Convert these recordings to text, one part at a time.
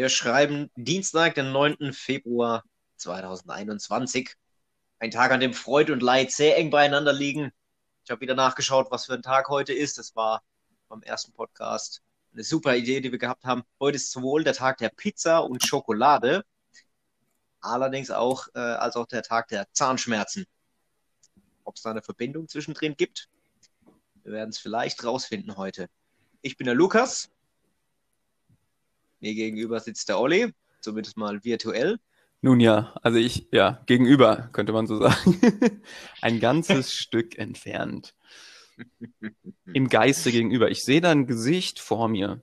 Wir schreiben Dienstag, den 9. Februar 2021. Ein Tag, an dem Freude und Leid sehr eng beieinander liegen. Ich habe wieder nachgeschaut, was für ein Tag heute ist. Das war beim ersten Podcast eine super Idee, die wir gehabt haben. Heute ist sowohl der Tag der Pizza und Schokolade, allerdings auch äh, als auch der Tag der Zahnschmerzen. Ob es da eine Verbindung zwischendrin gibt, wir werden es vielleicht rausfinden heute. Ich bin der Lukas mir gegenüber sitzt der Olli, zumindest mal virtuell. Nun ja, also ich, ja, gegenüber, könnte man so sagen. Ein ganzes Stück entfernt. Im Geiste gegenüber. Ich sehe dein Gesicht vor mir.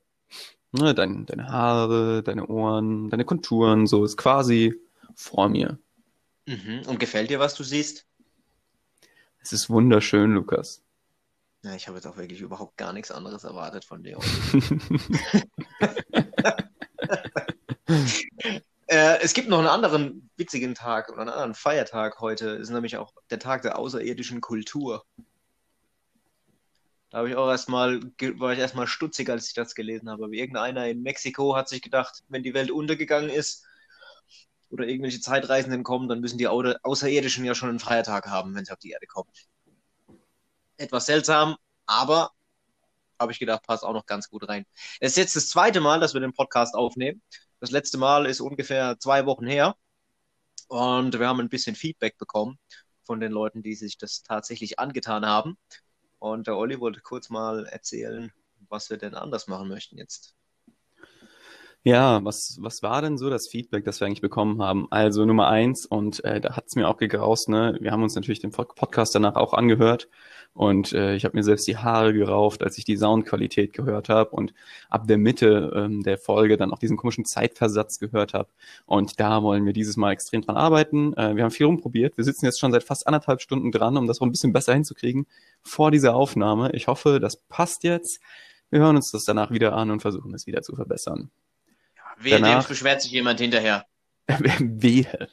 Ne, dein, deine Haare, deine Ohren, deine Konturen, so ist quasi vor mir. Mhm. Und gefällt dir, was du siehst? Es ist wunderschön, Lukas. Ja, ich habe jetzt auch wirklich überhaupt gar nichts anderes erwartet von dir. äh, es gibt noch einen anderen witzigen Tag oder einen anderen Feiertag heute. Es ist nämlich auch der Tag der außerirdischen Kultur. Da habe ich auch erstmal, war ich erstmal stutzig, als ich das gelesen habe. Aber irgendeiner in Mexiko hat sich gedacht, wenn die Welt untergegangen ist oder irgendwelche Zeitreisenden kommen, dann müssen die Außerirdischen ja schon einen Feiertag haben, wenn sie auf die Erde kommen. Etwas seltsam, aber habe ich gedacht, passt auch noch ganz gut rein. Es ist jetzt das zweite Mal, dass wir den Podcast aufnehmen. Das letzte Mal ist ungefähr zwei Wochen her. Und wir haben ein bisschen Feedback bekommen von den Leuten, die sich das tatsächlich angetan haben. Und der Olli wollte kurz mal erzählen, was wir denn anders machen möchten jetzt. Ja, was, was war denn so das Feedback, das wir eigentlich bekommen haben? Also Nummer eins, und äh, da hat's mir auch gegraust, ne? Wir haben uns natürlich den Podcast danach auch angehört und äh, ich habe mir selbst die Haare gerauft, als ich die Soundqualität gehört habe und ab der Mitte ähm, der Folge dann auch diesen komischen Zeitversatz gehört habe. Und da wollen wir dieses Mal extrem dran arbeiten. Äh, wir haben viel rumprobiert. Wir sitzen jetzt schon seit fast anderthalb Stunden dran, um das auch ein bisschen besser hinzukriegen vor dieser Aufnahme. Ich hoffe, das passt jetzt. Wir hören uns das danach wieder an und versuchen es wieder zu verbessern. Wehe, danach, beschwert sich jemand hinterher. wehe.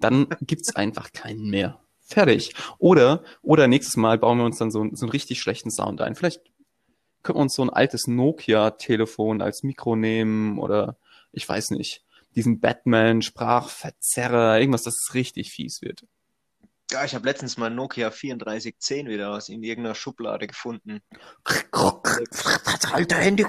Dann gibt's einfach keinen mehr. Fertig. Oder, oder nächstes Mal bauen wir uns dann so, so einen richtig schlechten Sound ein. Vielleicht können wir uns so ein altes Nokia-Telefon als Mikro nehmen oder ich weiß nicht, diesen Batman-Sprachverzerrer, irgendwas, das richtig fies wird. Ja, ich habe letztens mal Nokia 3410 wieder aus in irgendeiner Schublade gefunden. Alter Handy.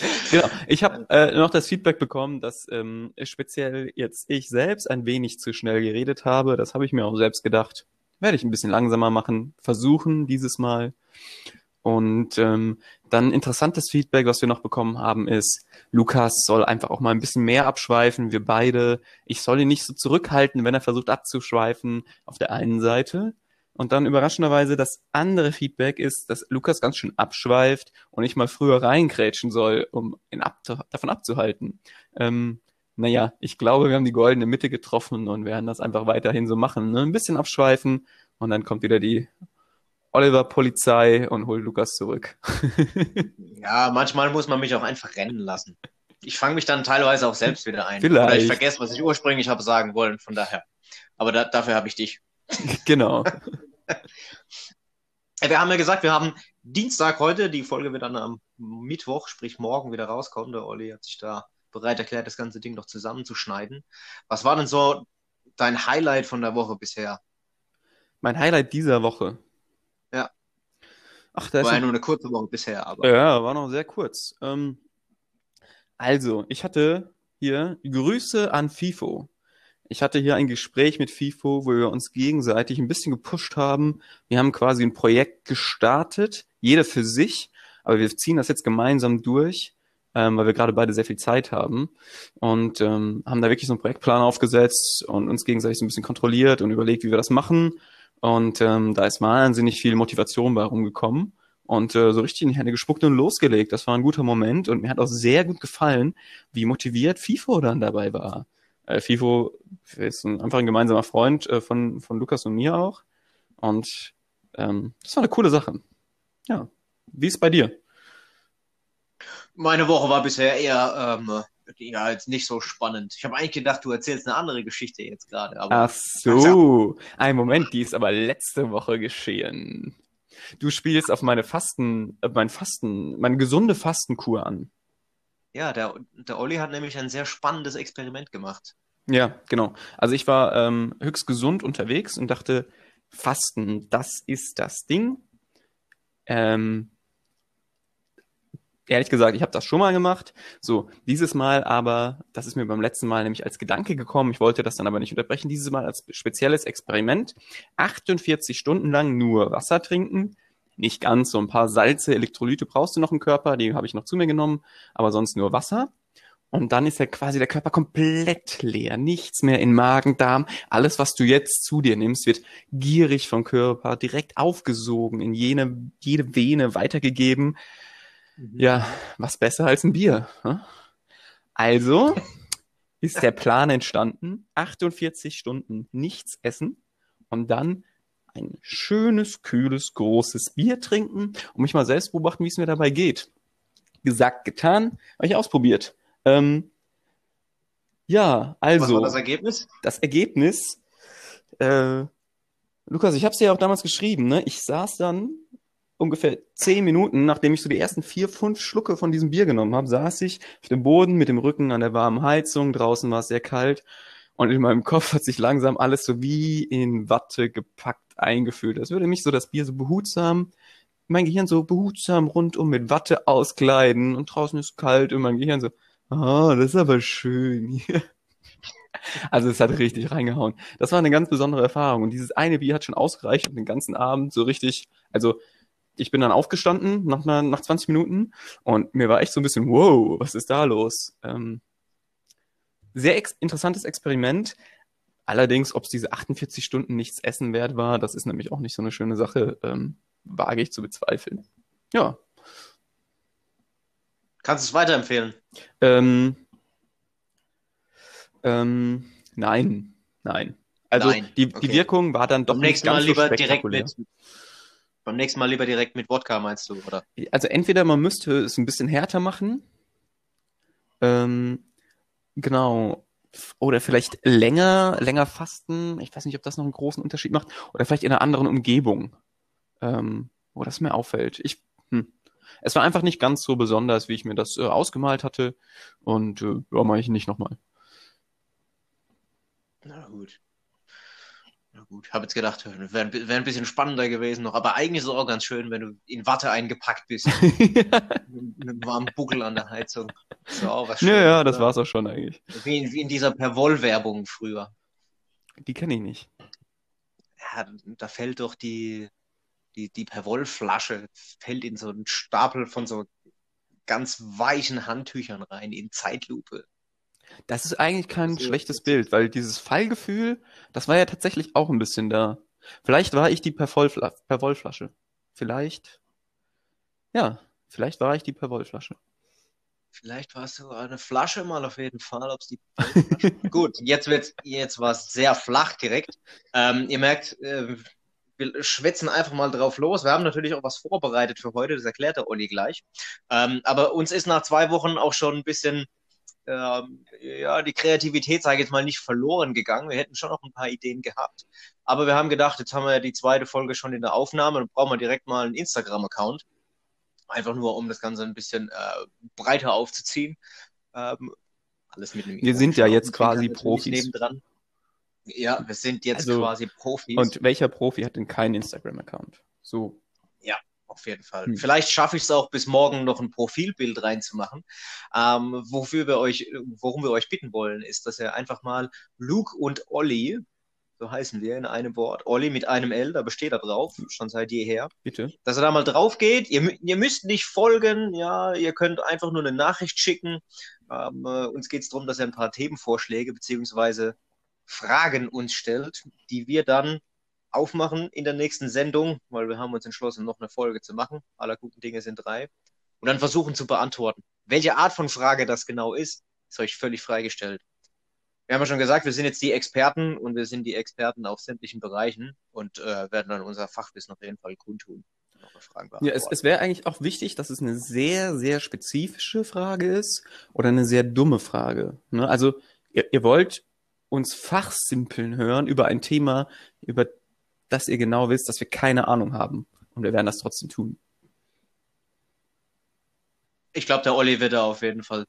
genau. Ich habe äh, noch das Feedback bekommen, dass ähm, speziell jetzt ich selbst ein wenig zu schnell geredet habe. Das habe ich mir auch selbst gedacht. Werde ich ein bisschen langsamer machen, versuchen dieses Mal. Und ähm, dann interessantes Feedback, was wir noch bekommen haben, ist, Lukas soll einfach auch mal ein bisschen mehr abschweifen, wir beide. Ich soll ihn nicht so zurückhalten, wenn er versucht abzuschweifen auf der einen Seite. Und dann überraschenderweise das andere Feedback ist, dass Lukas ganz schön abschweift und ich mal früher reingrätschen soll, um ihn ab davon abzuhalten. Ähm, naja, ich glaube, wir haben die goldene Mitte getroffen und werden das einfach weiterhin so machen. Ne? Ein bisschen abschweifen und dann kommt wieder die Oliver-Polizei und holt Lukas zurück. ja, manchmal muss man mich auch einfach rennen lassen. Ich fange mich dann teilweise auch selbst wieder ein. Vielleicht. Oder ich vergesse, was ich ursprünglich habe sagen wollen, von daher. Aber da, dafür habe ich dich. Genau. Wir haben ja gesagt, wir haben Dienstag heute, die Folge wird dann am Mittwoch, sprich morgen wieder rauskommen. Der Olli hat sich da bereit erklärt, das ganze Ding noch zusammenzuschneiden. Was war denn so dein Highlight von der Woche bisher? Mein Highlight dieser Woche. Ja. Ach, das war ja nur eine kurze Woche bisher, aber. Ja, war noch sehr kurz. Ähm, also, ich hatte hier Grüße an FIFO. Ich hatte hier ein Gespräch mit FIFO, wo wir uns gegenseitig ein bisschen gepusht haben. Wir haben quasi ein Projekt gestartet, jeder für sich, aber wir ziehen das jetzt gemeinsam durch, ähm, weil wir gerade beide sehr viel Zeit haben und ähm, haben da wirklich so einen Projektplan aufgesetzt und uns gegenseitig so ein bisschen kontrolliert und überlegt, wie wir das machen. Und ähm, da ist wahnsinnig viel Motivation bei rumgekommen und äh, so richtig in die Hände gespuckt und losgelegt. Das war ein guter Moment und mir hat auch sehr gut gefallen, wie motiviert FIFO dann dabei war. Äh, FIFO ist ein, einfach ein gemeinsamer Freund äh, von, von Lukas und mir auch. Und ähm, das war eine coole Sache. Ja. Wie ist es bei dir? Meine Woche war bisher eher ähm, ja, jetzt nicht so spannend. Ich habe eigentlich gedacht, du erzählst eine andere Geschichte jetzt gerade. Ach so, ein Moment, die ist aber letzte Woche geschehen. du spielst auf meine Fasten, äh, mein Fasten, meine gesunde Fastenkur an. Ja, der, der Olli hat nämlich ein sehr spannendes Experiment gemacht. Ja, genau. Also ich war ähm, höchst gesund unterwegs und dachte, Fasten, das ist das Ding. Ähm, ehrlich gesagt, ich habe das schon mal gemacht. So, dieses Mal aber, das ist mir beim letzten Mal nämlich als Gedanke gekommen. Ich wollte das dann aber nicht unterbrechen. Dieses Mal als spezielles Experiment. 48 Stunden lang nur Wasser trinken. Nicht ganz, so ein paar Salze, Elektrolyte brauchst du noch im Körper, die habe ich noch zu mir genommen, aber sonst nur Wasser. Und dann ist ja quasi der Körper komplett leer. Nichts mehr in Magen, Darm. Alles, was du jetzt zu dir nimmst, wird gierig vom Körper direkt aufgesogen, in jene, jede Vene weitergegeben. Mhm. Ja, was besser als ein Bier. Hm? Also ist der Plan entstanden, 48 Stunden nichts essen und dann ein schönes, kühles, großes Bier trinken und mich mal selbst beobachten, wie es mir dabei geht. Gesagt, getan, habe ich ausprobiert. Ähm, ja, also. Was war das Ergebnis? Das Ergebnis, äh, Lukas, ich habe es dir ja auch damals geschrieben, ne? Ich saß dann ungefähr zehn Minuten, nachdem ich so die ersten vier, fünf Schlucke von diesem Bier genommen habe, saß ich auf dem Boden mit dem Rücken an der warmen Heizung. Draußen war es sehr kalt. Und in meinem Kopf hat sich langsam alles so wie in Watte gepackt eingefühlt. Das würde mich so das Bier so behutsam, mein Gehirn so behutsam rundum mit Watte auskleiden. Und draußen ist kalt und mein Gehirn so, ah, oh, das ist aber schön hier. Also es hat richtig reingehauen. Das war eine ganz besondere Erfahrung. Und dieses eine Bier hat schon ausgereicht, um den ganzen Abend so richtig, also ich bin dann aufgestanden nach, einer, nach 20 Minuten und mir war echt so ein bisschen, wow, was ist da los? Ähm, sehr ex interessantes Experiment. Allerdings, ob es diese 48 Stunden nichts essen wert war, das ist nämlich auch nicht so eine schöne Sache, ähm, wage ich zu bezweifeln. Ja. Kannst du es weiterempfehlen? Ähm, ähm, nein, nein. Also nein. Die, okay. die Wirkung war dann doch Beim nicht ganz Mal lieber so direkt mit, beim nächsten Mal lieber direkt mit Wodka, meinst du, oder? Also entweder man müsste es ein bisschen härter machen. Ähm, genau. Oder vielleicht länger, länger fasten. Ich weiß nicht, ob das noch einen großen Unterschied macht. Oder vielleicht in einer anderen Umgebung. Ähm, wo das mir auffällt. Ich, hm. Es war einfach nicht ganz so besonders, wie ich mir das äh, ausgemalt hatte. Und äh, ja, mache ich nicht nochmal. Na gut. Gut, habe jetzt gedacht, wäre wär ein bisschen spannender gewesen noch, aber eigentlich ist es auch ganz schön, wenn du in Watte eingepackt bist. mit, einem warmen Buckel an der Heizung. Das war auch was Schönes. Ja, ja, das war es auch schon eigentlich. Wie in, wie in dieser Perwoll-Werbung früher. Die kenne ich nicht. Ja, da fällt doch die, die, die Perwoll-Flasche, fällt in so einen Stapel von so ganz weichen Handtüchern rein, in Zeitlupe. Das ist eigentlich kein das schlechtes Bild, weil dieses Fallgefühl, das war ja tatsächlich auch ein bisschen da. Vielleicht war ich die Perwollflasche. Vielleicht, ja, vielleicht war ich die Perwollflasche. Vielleicht war es sogar eine Flasche mal auf jeden Fall, ob es die Gut, jetzt wird's, jetzt war es sehr flach direkt. Ähm, ihr merkt, äh, wir schwätzen einfach mal drauf los. Wir haben natürlich auch was vorbereitet für heute, das erklärt der Olli gleich. Ähm, aber uns ist nach zwei Wochen auch schon ein bisschen ähm, ja, die Kreativität, sage ich jetzt mal, nicht verloren gegangen. Wir hätten schon noch ein paar Ideen gehabt. Aber wir haben gedacht, jetzt haben wir ja die zweite Folge schon in der Aufnahme, dann brauchen wir direkt mal einen Instagram-Account. Einfach nur, um das Ganze ein bisschen äh, breiter aufzuziehen. Ähm, alles mit einem Wir sind ja jetzt quasi Profis. Nebendran. Ja, wir sind jetzt also, quasi Profis. Und welcher Profi hat denn keinen Instagram-Account? So auf jeden Fall. Hm. Vielleicht schaffe ich es auch bis morgen noch ein Profilbild reinzumachen. Ähm, wofür wir euch, worum wir euch bitten wollen, ist, dass ihr einfach mal Luke und Olli, so heißen wir in einem Wort, Olli mit einem L, da besteht er drauf, schon seit jeher. Bitte. Dass er da mal drauf geht. Ihr, ihr müsst nicht folgen, ja, ihr könnt einfach nur eine Nachricht schicken. Ähm, äh, uns geht es darum, dass ihr ein paar Themenvorschläge beziehungsweise Fragen uns stellt, die wir dann aufmachen in der nächsten Sendung, weil wir haben uns entschlossen, noch eine Folge zu machen. Aller guten Dinge sind drei. Und dann versuchen zu beantworten. Welche Art von Frage das genau ist, ist euch völlig freigestellt. Wir haben ja schon gesagt, wir sind jetzt die Experten und wir sind die Experten auf sämtlichen Bereichen und äh, werden dann unser Fachwissen auf jeden Fall kundtun. Ja, es, es wäre eigentlich auch wichtig, dass es eine sehr, sehr spezifische Frage ist oder eine sehr dumme Frage. Ne? Also ihr, ihr wollt uns fachsimpeln hören über ein Thema, über dass ihr genau wisst, dass wir keine Ahnung haben. Und wir werden das trotzdem tun. Ich glaube, der Olli wird da auf jeden Fall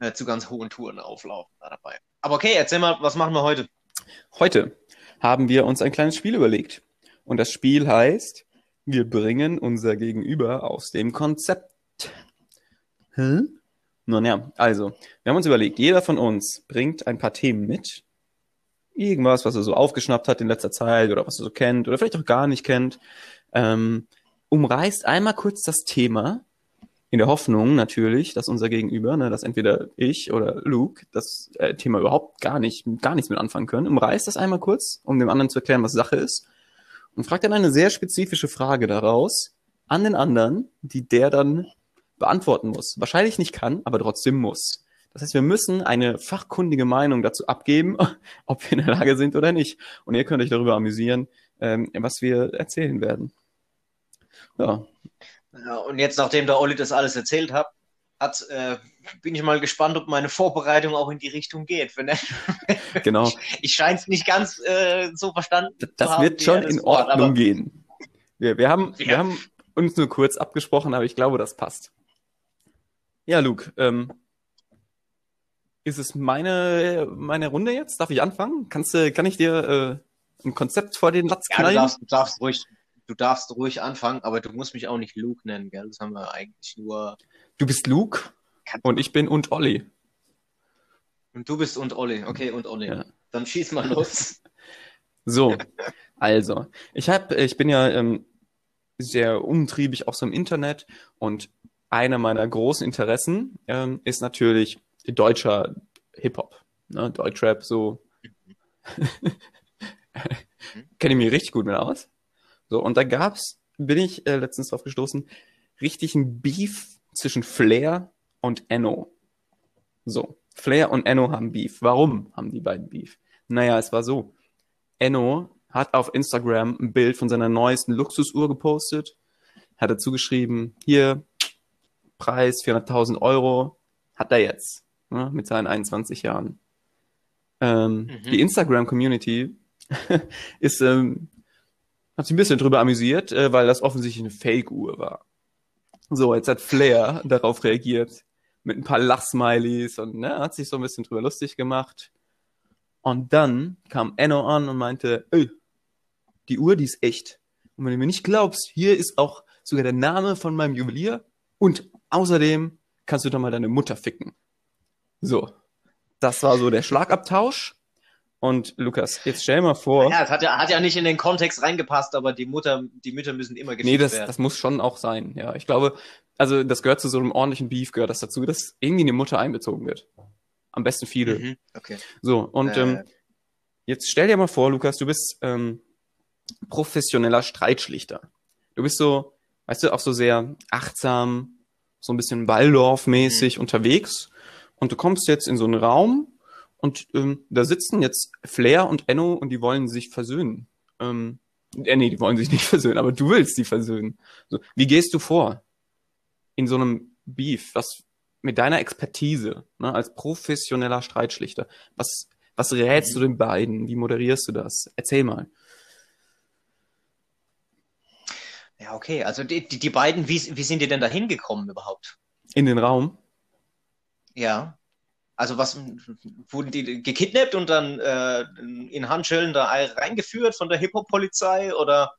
äh, zu ganz hohen Touren auflaufen da dabei. Aber okay, erzähl mal, was machen wir heute? Heute haben wir uns ein kleines Spiel überlegt. Und das Spiel heißt, wir bringen unser Gegenüber aus dem Konzept. Hä? Nun ja, also, wir haben uns überlegt, jeder von uns bringt ein paar Themen mit. Irgendwas, was er so aufgeschnappt hat in letzter Zeit oder was er so kennt oder vielleicht auch gar nicht kennt. Ähm, umreißt einmal kurz das Thema in der Hoffnung natürlich, dass unser Gegenüber, ne, dass entweder ich oder Luke das äh, Thema überhaupt gar nicht, gar nichts mit anfangen können, umreißt das einmal kurz, um dem anderen zu erklären, was Sache ist, und fragt dann eine sehr spezifische Frage daraus an den anderen, die der dann beantworten muss. Wahrscheinlich nicht kann, aber trotzdem muss. Das heißt, wir müssen eine fachkundige Meinung dazu abgeben, ob wir in der Lage sind oder nicht. Und ihr könnt euch darüber amüsieren, ähm, was wir erzählen werden. Ja, ja, und jetzt, nachdem der Olli das alles erzählt hat, hat äh, bin ich mal gespannt, ob meine Vorbereitung auch in die Richtung geht. Wenn er, genau. Ich, ich scheine es nicht ganz äh, so verstanden das, das haben, wird schon in Ordnung Wort, gehen. Wir, wir, haben, ja. wir haben uns nur kurz abgesprochen, aber ich glaube, das passt. Ja, Luke, ähm, ist es meine, meine Runde jetzt? Darf ich anfangen? Kannst, du, kann ich dir äh, ein Konzept vor den Latz knallen? Ja, du darfst, du darfst ruhig du darfst ruhig anfangen, aber du musst mich auch nicht Luke nennen, gell? Das haben wir eigentlich nur. Du bist Luke und ich bin und Olli. Und du bist und Olli, okay, und Olli. Ja. Dann schieß mal los. so, also, ich hab, ich bin ja ähm, sehr umtriebig auch so im Internet und einer meiner großen Interessen ähm, ist natürlich deutscher Hip-Hop, ne? Deutschrap, so. Mhm. Kenne ich mich richtig gut mit aus. So, und da gab's, bin ich äh, letztens drauf gestoßen, richtig ein Beef zwischen Flair und Enno. So, Flair und Enno haben Beef. Warum haben die beiden Beef? Naja, es war so. Enno hat auf Instagram ein Bild von seiner neuesten Luxusuhr gepostet, hat dazu geschrieben, hier, Preis 400.000 Euro, hat er jetzt, ne, mit seinen 21 Jahren. Ähm, mhm. Die Instagram-Community ist ähm, hat sich ein bisschen drüber amüsiert, äh, weil das offensichtlich eine Fake-Uhr war. So, jetzt hat Flair darauf reagiert mit ein paar Lachsmilies und ne, hat sich so ein bisschen drüber lustig gemacht. Und dann kam Enno an und meinte, ey, die Uhr, die ist echt. Und wenn du mir nicht glaubst, hier ist auch sogar der Name von meinem Juwelier und außerdem kannst du doch mal deine Mutter ficken. So, das war so der Schlagabtausch. Und Lukas, jetzt stell mal vor. Ja, es hat ja, hat ja nicht in den Kontext reingepasst, aber die Mutter, die Mütter müssen immer gefickt nee, das, werden. das muss schon auch sein. Ja, ich glaube, also das gehört zu so einem ordentlichen Beef, gehört das dazu, dass irgendwie eine Mutter einbezogen wird. Am besten viele. Mhm, okay. So, und äh. ähm, jetzt stell dir mal vor, Lukas, du bist ähm, professioneller Streitschlichter. Du bist so, weißt du, auch so sehr achtsam, so ein bisschen Waldorf-mäßig mhm. unterwegs. Und du kommst jetzt in so einen Raum und ähm, da sitzen jetzt Flair und Enno und die wollen sich versöhnen. Ähm, äh, nee, die wollen sich nicht versöhnen, aber du willst sie versöhnen. So, wie gehst du vor in so einem Beef? Was mit deiner Expertise ne, als professioneller Streitschlichter? Was, was rätst du den beiden? Wie moderierst du das? Erzähl mal. Ja, okay. Also die, die, die beiden, wie, wie sind die denn da hingekommen überhaupt? In den Raum? Ja. Also was wurden die gekidnappt und dann äh, in Handschellen da reingeführt von der Hip-Hop-Polizei oder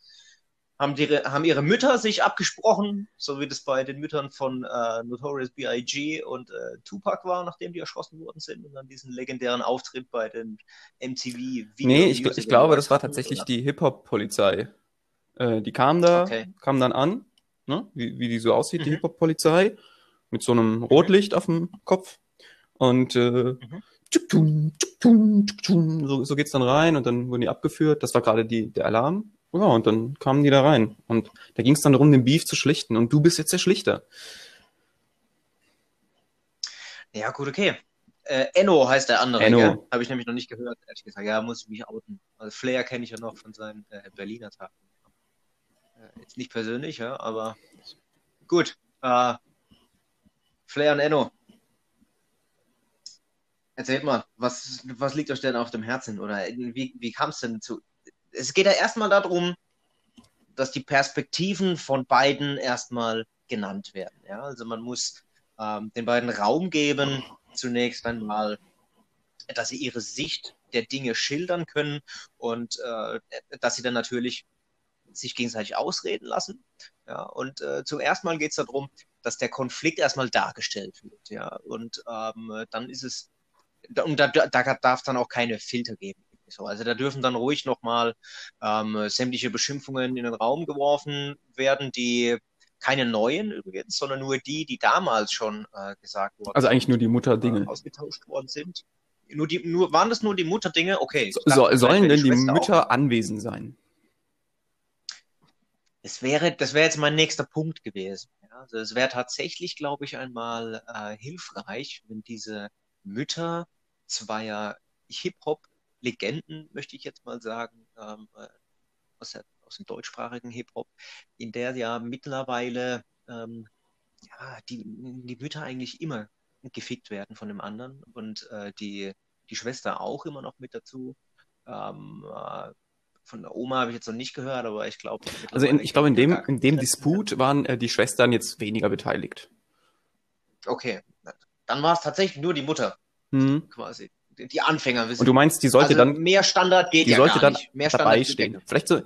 haben, die, haben ihre Mütter sich abgesprochen, so wie das bei den Müttern von äh, Notorious B.I.G. und äh, Tupac war, nachdem die erschossen worden sind und dann diesen legendären Auftritt bei den MTV Video Nee, ich, ich glaube, das war tatsächlich oder? die Hip-Hop-Polizei. Äh, die kam da, okay. kam dann an, ne? wie, wie die so aussieht, mhm. die Hip-Hop-Polizei, mit so einem Rotlicht auf dem Kopf und äh, mhm. so, so geht's dann rein und dann wurden die abgeführt. Das war gerade die, der Alarm. Ja, und dann kamen die da rein. Und da ging es dann darum, den Beef zu schlichten. Und du bist jetzt der Schlichter. Ja, gut, okay. Äh, Enno heißt der andere, Enno. Habe ich nämlich noch nicht gehört, ehrlich gesagt. Ja, muss ich mich outen. Also Flair kenne ich ja noch von seinen äh, Berliner Tagen. Äh, jetzt nicht persönlich, ja, aber gut. Äh, Flair und Enno, Erzählt mal, was, was liegt euch denn auf dem Herzen? Oder wie, wie kam es denn zu? Es geht ja erstmal darum, dass die Perspektiven von beiden erstmal genannt werden. Ja? Also man muss ähm, den beiden Raum geben, zunächst einmal, dass sie ihre Sicht der Dinge schildern können und äh, dass sie dann natürlich sich gegenseitig ausreden lassen. Ja, und äh, zum ersten Mal geht es darum, dass der Konflikt erstmal dargestellt wird. Ja, und ähm, dann ist es, und da, da darf es dann auch keine Filter geben. So, also da dürfen dann ruhig nochmal ähm, sämtliche Beschimpfungen in den Raum geworfen werden, die keine neuen übrigens, sondern nur die, die damals schon äh, gesagt wurden. Also eigentlich nur die Mutterdinge. Äh, ausgetauscht worden sind. Nur die, nur, waren das nur die Mutterdinge? Okay. So, dachte, sollen denn die Mütter auch. anwesend sein? Es wäre, das wäre jetzt mein nächster Punkt gewesen. Also es wäre tatsächlich, glaube ich, einmal äh, hilfreich, wenn diese Mütter zweier Hip-Hop-Legenden, möchte ich jetzt mal sagen, ähm, äh, aus, der, aus dem deutschsprachigen Hip-Hop, in der ja mittlerweile ähm, ja, die, die Mütter eigentlich immer gefickt werden von dem anderen und äh, die, die Schwester auch immer noch mit dazu. Ähm, äh, von der Oma habe ich jetzt noch nicht gehört, aber ich glaube. Also in, ich glaube, in dem, in dem Disput waren äh, die Schwestern jetzt weniger beteiligt. Okay. Dann war es tatsächlich nur die Mutter. Mhm. Quasi. Die Anfänger wissen. Und du meinst, die sollte also dann. Mehr Standard geht die ja sollte gar dann nicht. Mehr dabei stehen. Vielleicht so,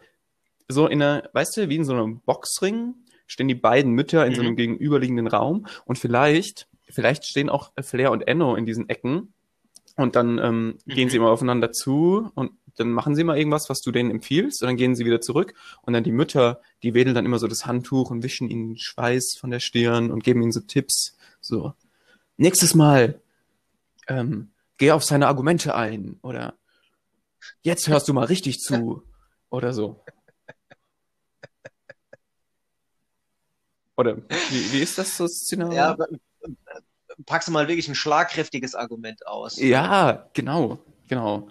so in einer, weißt du, wie in so einem Boxring stehen die beiden Mütter in mhm. so einem gegenüberliegenden Raum und vielleicht, vielleicht stehen auch Flair und Enno in diesen Ecken und dann ähm, mhm. gehen sie immer aufeinander zu und dann machen sie mal irgendwas, was du denen empfiehlst, und dann gehen sie wieder zurück. Und dann die Mütter, die wedeln dann immer so das Handtuch und wischen ihnen Schweiß von der Stirn und geben ihnen so Tipps. So, nächstes Mal, ähm, geh auf seine Argumente ein. Oder jetzt hörst du mal richtig zu. Oder so. Oder wie, wie ist das so Szenario? Ja, packst du mal wirklich ein schlagkräftiges Argument aus. Ja, genau, genau.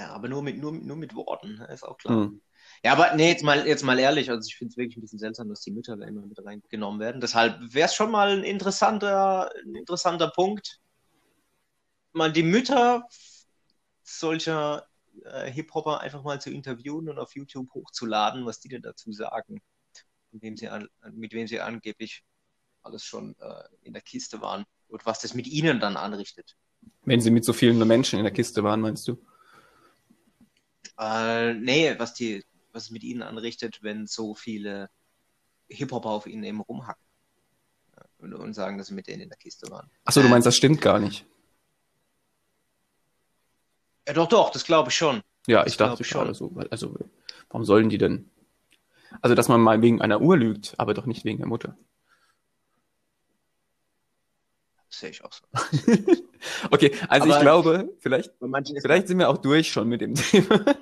Ja, aber nur mit, nur, nur mit Worten, ne, ist auch klar. Mhm. Ja, aber nee, jetzt mal, jetzt mal ehrlich, also ich finde es wirklich ein bisschen seltsam, dass die Mütter da immer mit reingenommen werden. Deshalb wäre es schon mal ein interessanter, ein interessanter Punkt, mal die Mütter solcher äh, Hip-Hopper einfach mal zu interviewen und auf YouTube hochzuladen, was die denn dazu sagen, mit wem sie, an, mit wem sie angeblich alles schon äh, in der Kiste waren und was das mit ihnen dann anrichtet. Wenn sie mit so vielen Menschen in der Kiste waren, meinst du? Äh, nee, was die, was es mit ihnen anrichtet, wenn so viele Hip-Hopper auf ihnen eben rumhacken. Und, und, sagen, dass sie mit denen in der Kiste waren. Achso, du meinst, das stimmt gar nicht. Ja, doch, doch, das glaube ich schon. Ja, das ich dachte schon. Also, also, warum sollen die denn? Also, dass man mal wegen einer Uhr lügt, aber doch nicht wegen der Mutter. Das sehe ich auch so. okay, also aber ich glaube, vielleicht, vielleicht sind wir auch durch schon mit dem Thema.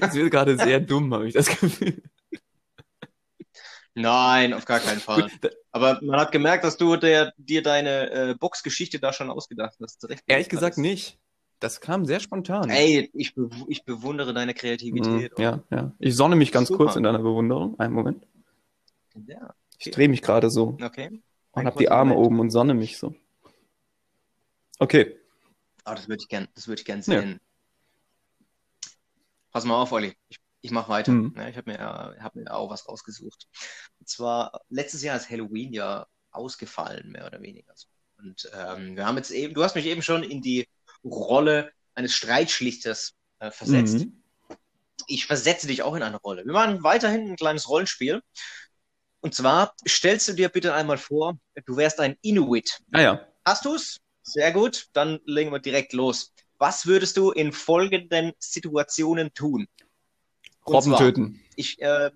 Es wird gerade sehr dumm, habe ich das Gefühl. Nein, auf gar keinen Fall. Aber man hat gemerkt, dass du der, dir deine äh, Boxgeschichte da schon ausgedacht hast. Ehrlich gesagt nicht. Das kam sehr spontan. Ey, ich, be ich bewundere deine Kreativität. Mm, ja, ja. Ich sonne mich ganz Super. kurz in deiner Bewunderung. Einen Moment. Ja, okay. Ich drehe mich gerade so. Okay. Und habe die Arme oben und sonne mich so. Okay. Oh, das würde ich gern, das würde ich gern sehen. Ja. Pass mal auf, Olli. Ich, ich mache weiter. Mhm. Ja, ich habe mir, hab mir auch was rausgesucht. Und zwar, letztes Jahr ist Halloween ja ausgefallen, mehr oder weniger. Und ähm, wir haben jetzt eben, du hast mich eben schon in die Rolle eines Streitschlichters äh, versetzt. Mhm. Ich versetze dich auch in eine Rolle. Wir machen weiterhin ein kleines Rollenspiel. Und zwar stellst du dir bitte einmal vor, du wärst ein Inuit. Ah ja. Hast du es? Sehr gut. Dann legen wir direkt los. Was würdest du in folgenden Situationen tun? Robben zwar, töten. Ich, äh,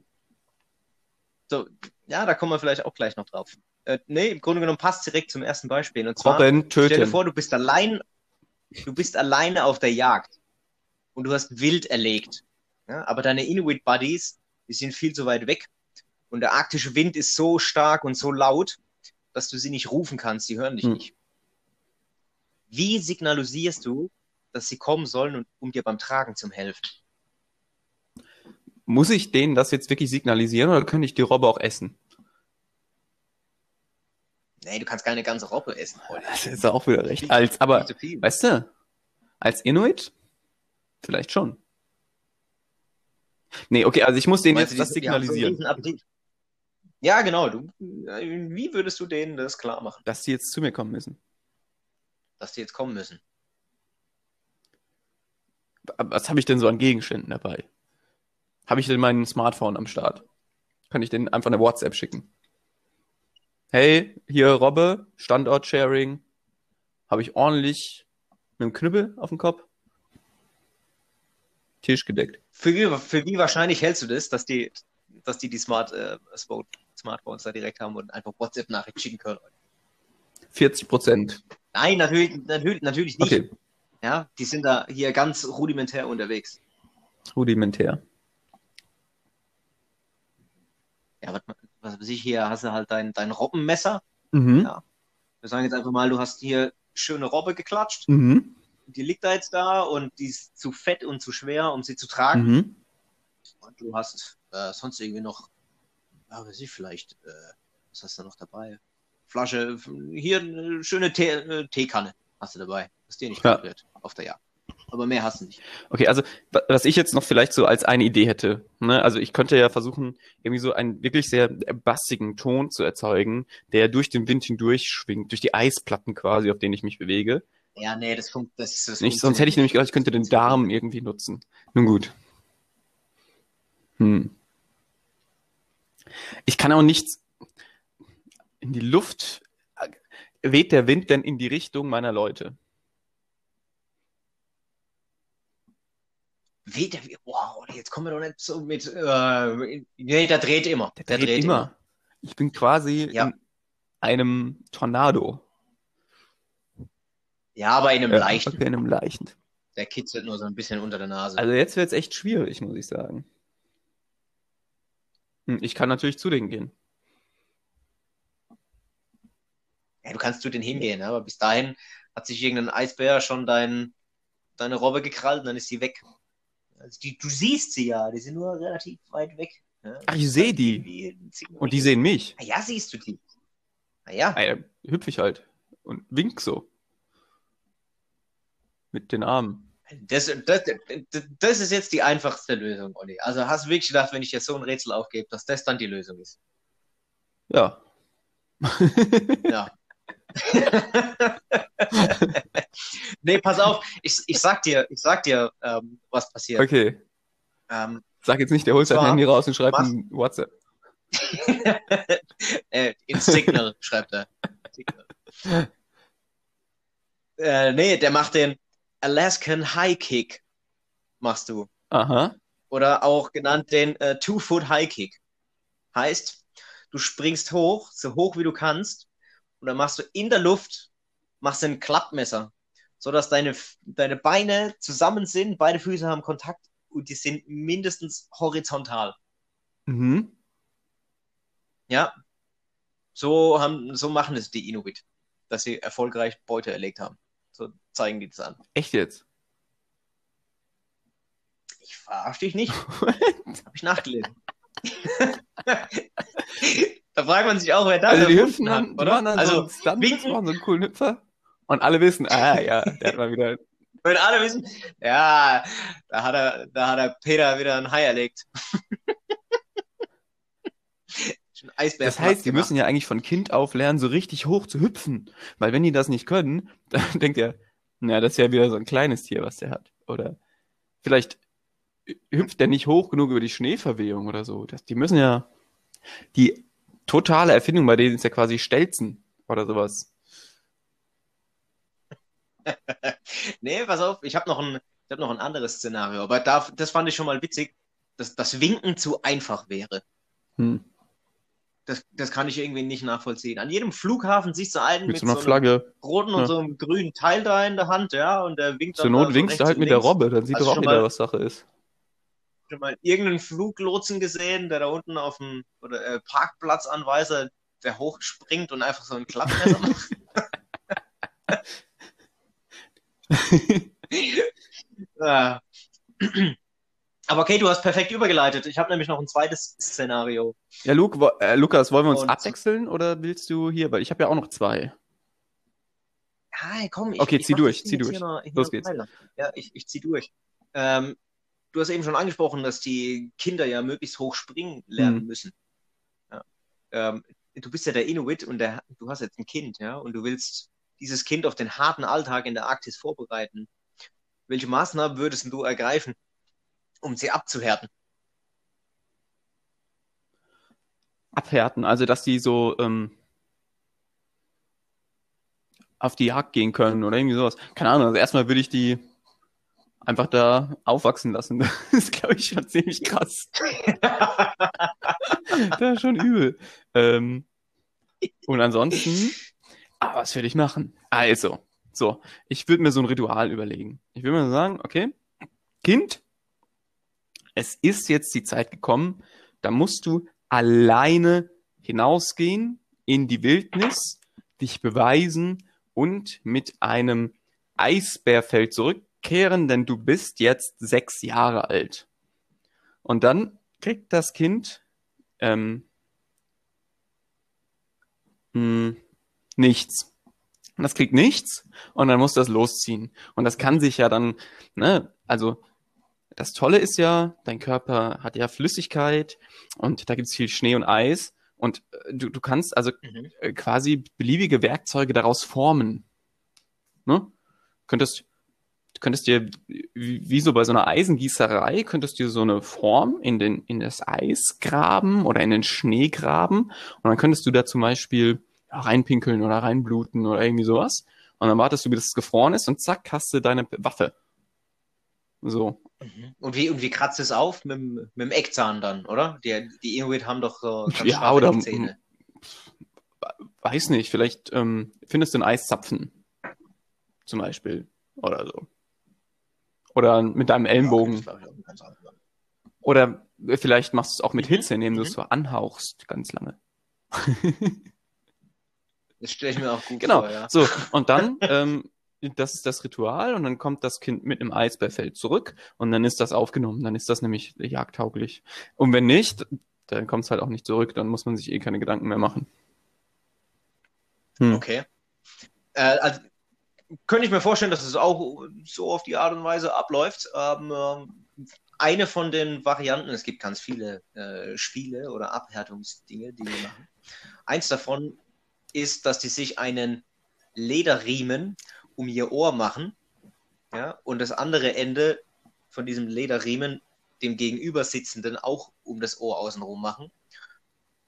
so, ja, da kommen wir vielleicht auch gleich noch drauf. Äh, nee, im Grunde genommen passt direkt zum ersten Beispiel. Und zwar, Robben töten. stell dir vor, du bist allein, du bist alleine auf der Jagd und du hast Wild erlegt. Ja, aber deine Inuit-Buddies, die sind viel zu weit weg und der arktische Wind ist so stark und so laut, dass du sie nicht rufen kannst, sie hören dich hm. nicht. Wie signalisierst du, dass sie kommen sollen, um dir beim Tragen zu helfen. Muss ich denen das jetzt wirklich signalisieren oder könnte ich die Robbe auch essen? Nee, du kannst keine ganze Robbe essen. Heute. Das ist auch wieder recht. Als, aber, weißt du, als Inuit? Vielleicht schon. Nee, okay, also ich muss denen Meinst jetzt das signalisieren? Ja, genau. Du, äh, wie würdest du denen das klar machen, dass die jetzt zu mir kommen müssen. dass die jetzt kommen müssen? Was habe ich denn so an Gegenständen dabei? Habe ich denn mein Smartphone am Start? Kann ich denen einfach eine WhatsApp schicken? Hey, hier Robbe, Standort-Sharing. Habe ich ordentlich mit dem Knüppel auf dem Kopf? Tisch gedeckt. Für wie, für wie wahrscheinlich hältst du das, dass die, dass die die Smart, äh, Spo- Smartphones da direkt haben und einfach WhatsApp-Nachricht schicken können? 40 Prozent. Nein, natürlich, natürlich, natürlich nicht. Okay, Ja, die sind da hier ganz rudimentär unterwegs. rudimentär. Ja, was, was weiß ich, hier hast du halt dein, dein Robbenmesser. Mhm. Ja. Wir sagen jetzt einfach mal, du hast hier schöne Robbe geklatscht. Mhm. Die liegt da jetzt da und die ist zu fett und zu schwer, um sie zu tragen. Mhm. Und du hast äh, sonst irgendwie noch, ja, weiß ich, vielleicht, äh, was hast du noch dabei? Flasche, hier eine schöne Tee, äh, Teekanne hast du dabei, dass dir nicht Ja. wird auf der Jagd. Aber mehr hast du nicht. Okay, also wa- was ich jetzt noch vielleicht so als eine Idee hätte, ne? also ich könnte ja versuchen, irgendwie so einen wirklich sehr bassigen Ton zu erzeugen, der durch den Wind hindurch schwingt, durch die Eisplatten quasi, auf denen ich mich bewege. Ja, nee, das, funkt, das, das Nicht, sonst hätte ich nämlich gedacht, ich könnte den Darm irgendwie nutzen. Nun gut. Hm. Ich kann auch nichts in die Luft. Weht der Wind denn in die Richtung meiner Leute? Wie, der, wow, jetzt kommen wir doch nicht so mit, äh, nee, der dreht immer. Der dreht, immer. Ich bin quasi Ja. in einem Tornado. Ja, aber in einem Ja, leichten. Okay, in einem leichten. Der kitzelt nur so ein bisschen unter der Nase. Also jetzt wird es echt schwierig, muss ich sagen. Hm, Ich kann natürlich zu denen gehen. Ja, du kannst zu den hingehen, aber bis dahin hat sich irgendein Eisbär schon dein, deine Robbe gekrallt und dann ist sie weg. Also die, du siehst sie ja, die sind nur relativ weit weg. Ja, Ach, ich sehe die. Und die sehen mich. Ah, ja, siehst du die. Ah, ja. Ah, ja, hüpf ich halt und wink so. Mit den Armen. Das, das, das, ist jetzt die einfachste Lösung, Olli. Also hast du wirklich gedacht, wenn ich jetzt so ein Rätsel aufgebe, dass das dann die Lösung ist? Ja. Ja. nee, pass auf, ich, ich sag dir, ich sag dir, ähm, was passiert. Okay. Ähm, Sag jetzt nicht, der holt sein Handy raus und schreibt was- ein WhatsApp. äh, in Signal schreibt er. Signal. Äh, nee, der macht den Alaskan High Kick. Machst du. Aha. Oder auch genannt den äh, Two-Foot High Kick. Heißt, du springst hoch, so hoch wie du kannst, und dann machst du in der Luft, machst ein Klappmesser, sodass deine, deine Beine zusammen sind, beide Füße haben Kontakt und die sind mindestens horizontal. Mhm. Ja. So haben, so machen es die Inuit, dass sie erfolgreich Beute erlegt haben. So zeigen die das an. Echt jetzt? Ich verarsche dich nicht. Hab ich nachgelesen. da fragt man sich auch, wer das Also die hüpfen hat, dann, oder? dann so Also, einen Stunt, winken. machen so einen coolen Hüpfer. Und alle wissen, ah ja, der hat mal wieder. wenn alle wissen, ja, da hat er, da hat er Peter wieder ein Hai erlegt. Schon Eisbär Das heißt, die müssen ja eigentlich von Kind auf lernen, so richtig hoch zu hüpfen. Weil wenn die das nicht können, dann denkt er, na, das ist ja wieder so ein kleines Tier, was der hat. Oder vielleicht hüpft der nicht hoch genug über die Schneeverwehung oder so. Das, die müssen ja, die totale Erfindung bei denen ist ja quasi Stelzen oder sowas. Nee, pass auf, ich habe noch ein, ich hab noch ein anderes Szenario, aber da, das fand ich schon mal witzig, dass das Winken zu einfach wäre. Hm. Das, das kann ich irgendwie nicht nachvollziehen. An jedem Flughafen siehst du einen Mit, mit, so einer einem Flagge. roten und Ja. so einem grünen Teil da in der Hand, ja, und der winkt Zur dann da Not so winkst du halt mit der links. Robbe, dann sieht Hast doch auch mal- was Sache ist. Schon mal irgendeinen Fluglotsen gesehen, der da unten auf dem oder, äh, Parkplatzanweiser, der hochspringt und einfach so ein Klappmesser macht? Ja. Aber okay, du hast perfekt übergeleitet. Ich habe nämlich noch ein zweites Szenario. Ja, Luke, wo, äh, Lukas, wollen wir uns Und- abwechseln oder willst du hier? Weil ich habe ja auch noch zwei. Ja, komm, ich, Okay, ich zieh durch, zieh durch. noch- Los geht's. weiter. Ja, ich, ich zieh durch. Ähm, du hast eben schon angesprochen, dass die Kinder ja möglichst hoch springen lernen Mhm. müssen. Ja. Ähm, du bist ja der Inuit und der, du hast jetzt ein Kind, ja, und du willst dieses Kind auf den harten Alltag in der Arktis vorbereiten. Welche Maßnahmen würdest du ergreifen, um sie abzuhärten? Abhärten, also dass die so ähm, auf die Jagd gehen können oder irgendwie sowas. Keine Ahnung, also erstmal würde ich die einfach da aufwachsen lassen. Das ist, glaube ich, schon ziemlich krass. Das ist schon übel. Ähm, und ansonsten, ah, was würde ich machen? Also, so, ich würde mir so ein Ritual überlegen. Ich würde mir sagen, okay, Kind, es ist jetzt die Zeit gekommen, da musst du alleine hinausgehen in die Wildnis, dich beweisen und mit einem Eisbärfell zurückkehren, denn du bist jetzt sechs Jahre alt. Und dann kriegt das Kind ähm, mh, nichts. Und das kriegt nichts und dann muss das losziehen. Und das kann sich ja dann, ne, also das Tolle ist ja, dein Körper hat ja Flüssigkeit und da gibt's viel Schnee und Eis und äh, du, du kannst also Mhm. äh, quasi beliebige Werkzeuge daraus formen. Ne? Könntest, du könntest dir, wie, wie so bei so einer Eisengießerei, könntest dir so eine Form in, den, in das Eis graben oder in den Schnee graben und dann könntest du da zum Beispiel ja, reinpinkeln oder reinbluten oder irgendwie sowas. Und dann wartest du, bis es gefroren ist und zack, hast du deine Waffe. So. Mhm. Und wie, und wie kratzt es auf? Mit, dem- mit dem Eckzahn dann, oder? Die, die Inuit haben doch so ganz Ja, oder- Eckzähne. Weiß nicht, vielleicht ähm, findest du einen Eiszapfen. Zum Beispiel. Oder so. Oder mit deinem Ellenbogen. Ja. Oder vielleicht machst du es auch mit Mhm, Hitze, indem du es mhm. so anhauchst, ganz lange. Das stelle ich mir auch gut Genau. vor, ja. So, und dann, ähm, das ist das Ritual und dann kommt das Kind mit einem Eisbärfell zurück und dann ist das aufgenommen. Dann ist das nämlich jagdtauglich. Und wenn nicht, dann kommt es halt auch nicht zurück. Dann muss man sich eh keine Gedanken mehr machen. Hm. Okay. Äh, also, könnte ich mir vorstellen, dass es auch so auf die Art und Weise abläuft. Ähm, ähm, eine von den Varianten, es gibt ganz viele äh, Spiele oder Abhärtungsdinge, die wir machen. Eins davon ist, dass die sich einen Lederriemen um ihr Ohr machen. Ja, und das andere Ende von diesem Lederriemen dem Gegenübersitzenden auch um das Ohr außenrum machen.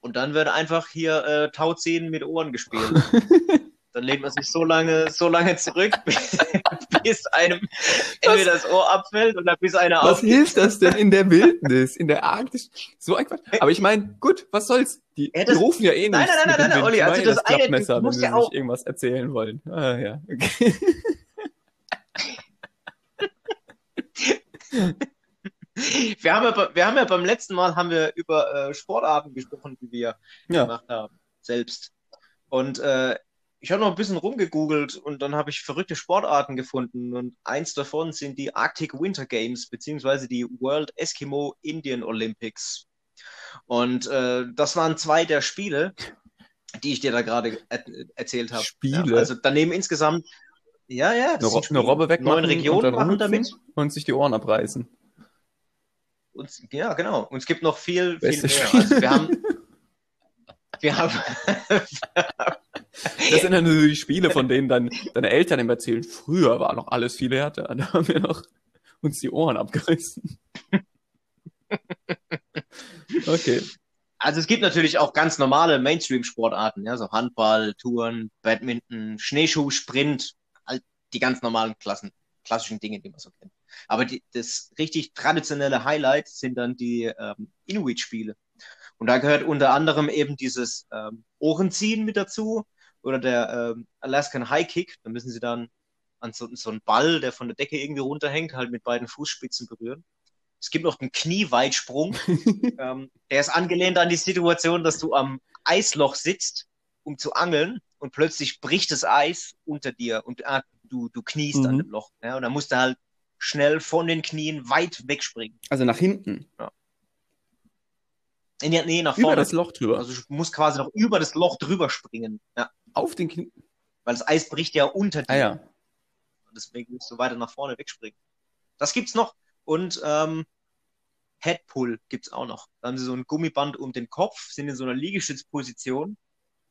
Und dann wird einfach hier äh, Tauziehen mit Ohren gespielt. Dann lehnt man sich so lange, so lange zurück, bis, bis einem entweder das Ohr abfällt oder bis einer Was aufgeht. hilft das denn in der Wildnis, in der Arktis? So ein Quatsch. Aber ich meine, gut, was soll's? Die, Ja, das- die rufen ja eh nicht. Nein, nein, nein, nein, nein. Olli, also das das eine, du Klappmesser, wenn musst sie ja auch- irgendwas erzählen wollen. Ah, ja, okay. Wir haben, ja, wir haben ja beim letzten Mal haben wir über äh, Sportarten gesprochen, die wir Ja. gemacht haben, selbst. Und äh, ich habe noch ein bisschen rumgegoogelt und dann habe ich verrückte Sportarten gefunden. Und eins davon sind die Arctic Winter Games, beziehungsweise die World Eskimo Indian Olympics. Und äh, das waren zwei der Spiele, die ich dir da gerade er erzählt habe. Spiele? Ja, also daneben insgesamt, ja, ja, Eine, das eine Spiele. Robbe wegmachen Neun Regionen machen damit. und sich die Ohren abreißen. Und, ja, genau. Und es gibt noch viel, viel Beste mehr. Spiel. Also wir haben, wir haben, Das sind dann so die Spiele, von denen dann deine Eltern immer erzählen, früher war noch alles viel härter. Da haben wir noch uns die Ohren abgerissen. Okay. also es gibt natürlich auch ganz normale Mainstream-Sportarten, ja, so Handball, Touren, Badminton, Schneeschuh, Sprint, all die ganz normalen Klassen, klassischen Dinge, die man so kennt. Aber die, das richtig traditionelle Highlight sind dann die ähm, Inuit-Spiele. Und da gehört unter anderem eben dieses ähm, Ohrenziehen mit dazu oder der ähm, Alaskan High Kick. Da müssen sie dann an so, so einen Ball, der von der Decke irgendwie runterhängt, halt mit beiden Fußspitzen berühren. Es gibt noch den Knieweitsprung. ähm, der ist angelehnt an die Situation, dass du am Eisloch sitzt, um zu angeln und plötzlich bricht das Eis unter dir und ah, du, du kniest Mhm. an dem Loch. Ja, und dann musst du halt schnell von den Knien weit wegspringen. Also nach hinten. In der Nähe nach Über vorne. das Loch drüber. Also du musst quasi noch über das Loch drüber springen. Ja, Auf den Knie. weil das Eis bricht ja unter dir. Ah ja. Deswegen musst du weiter nach vorne wegspringen. Das gibt's noch. Und ähm, Headpull gibt es auch noch. Da haben sie so ein Gummiband um den Kopf, sind in so einer Liegestützposition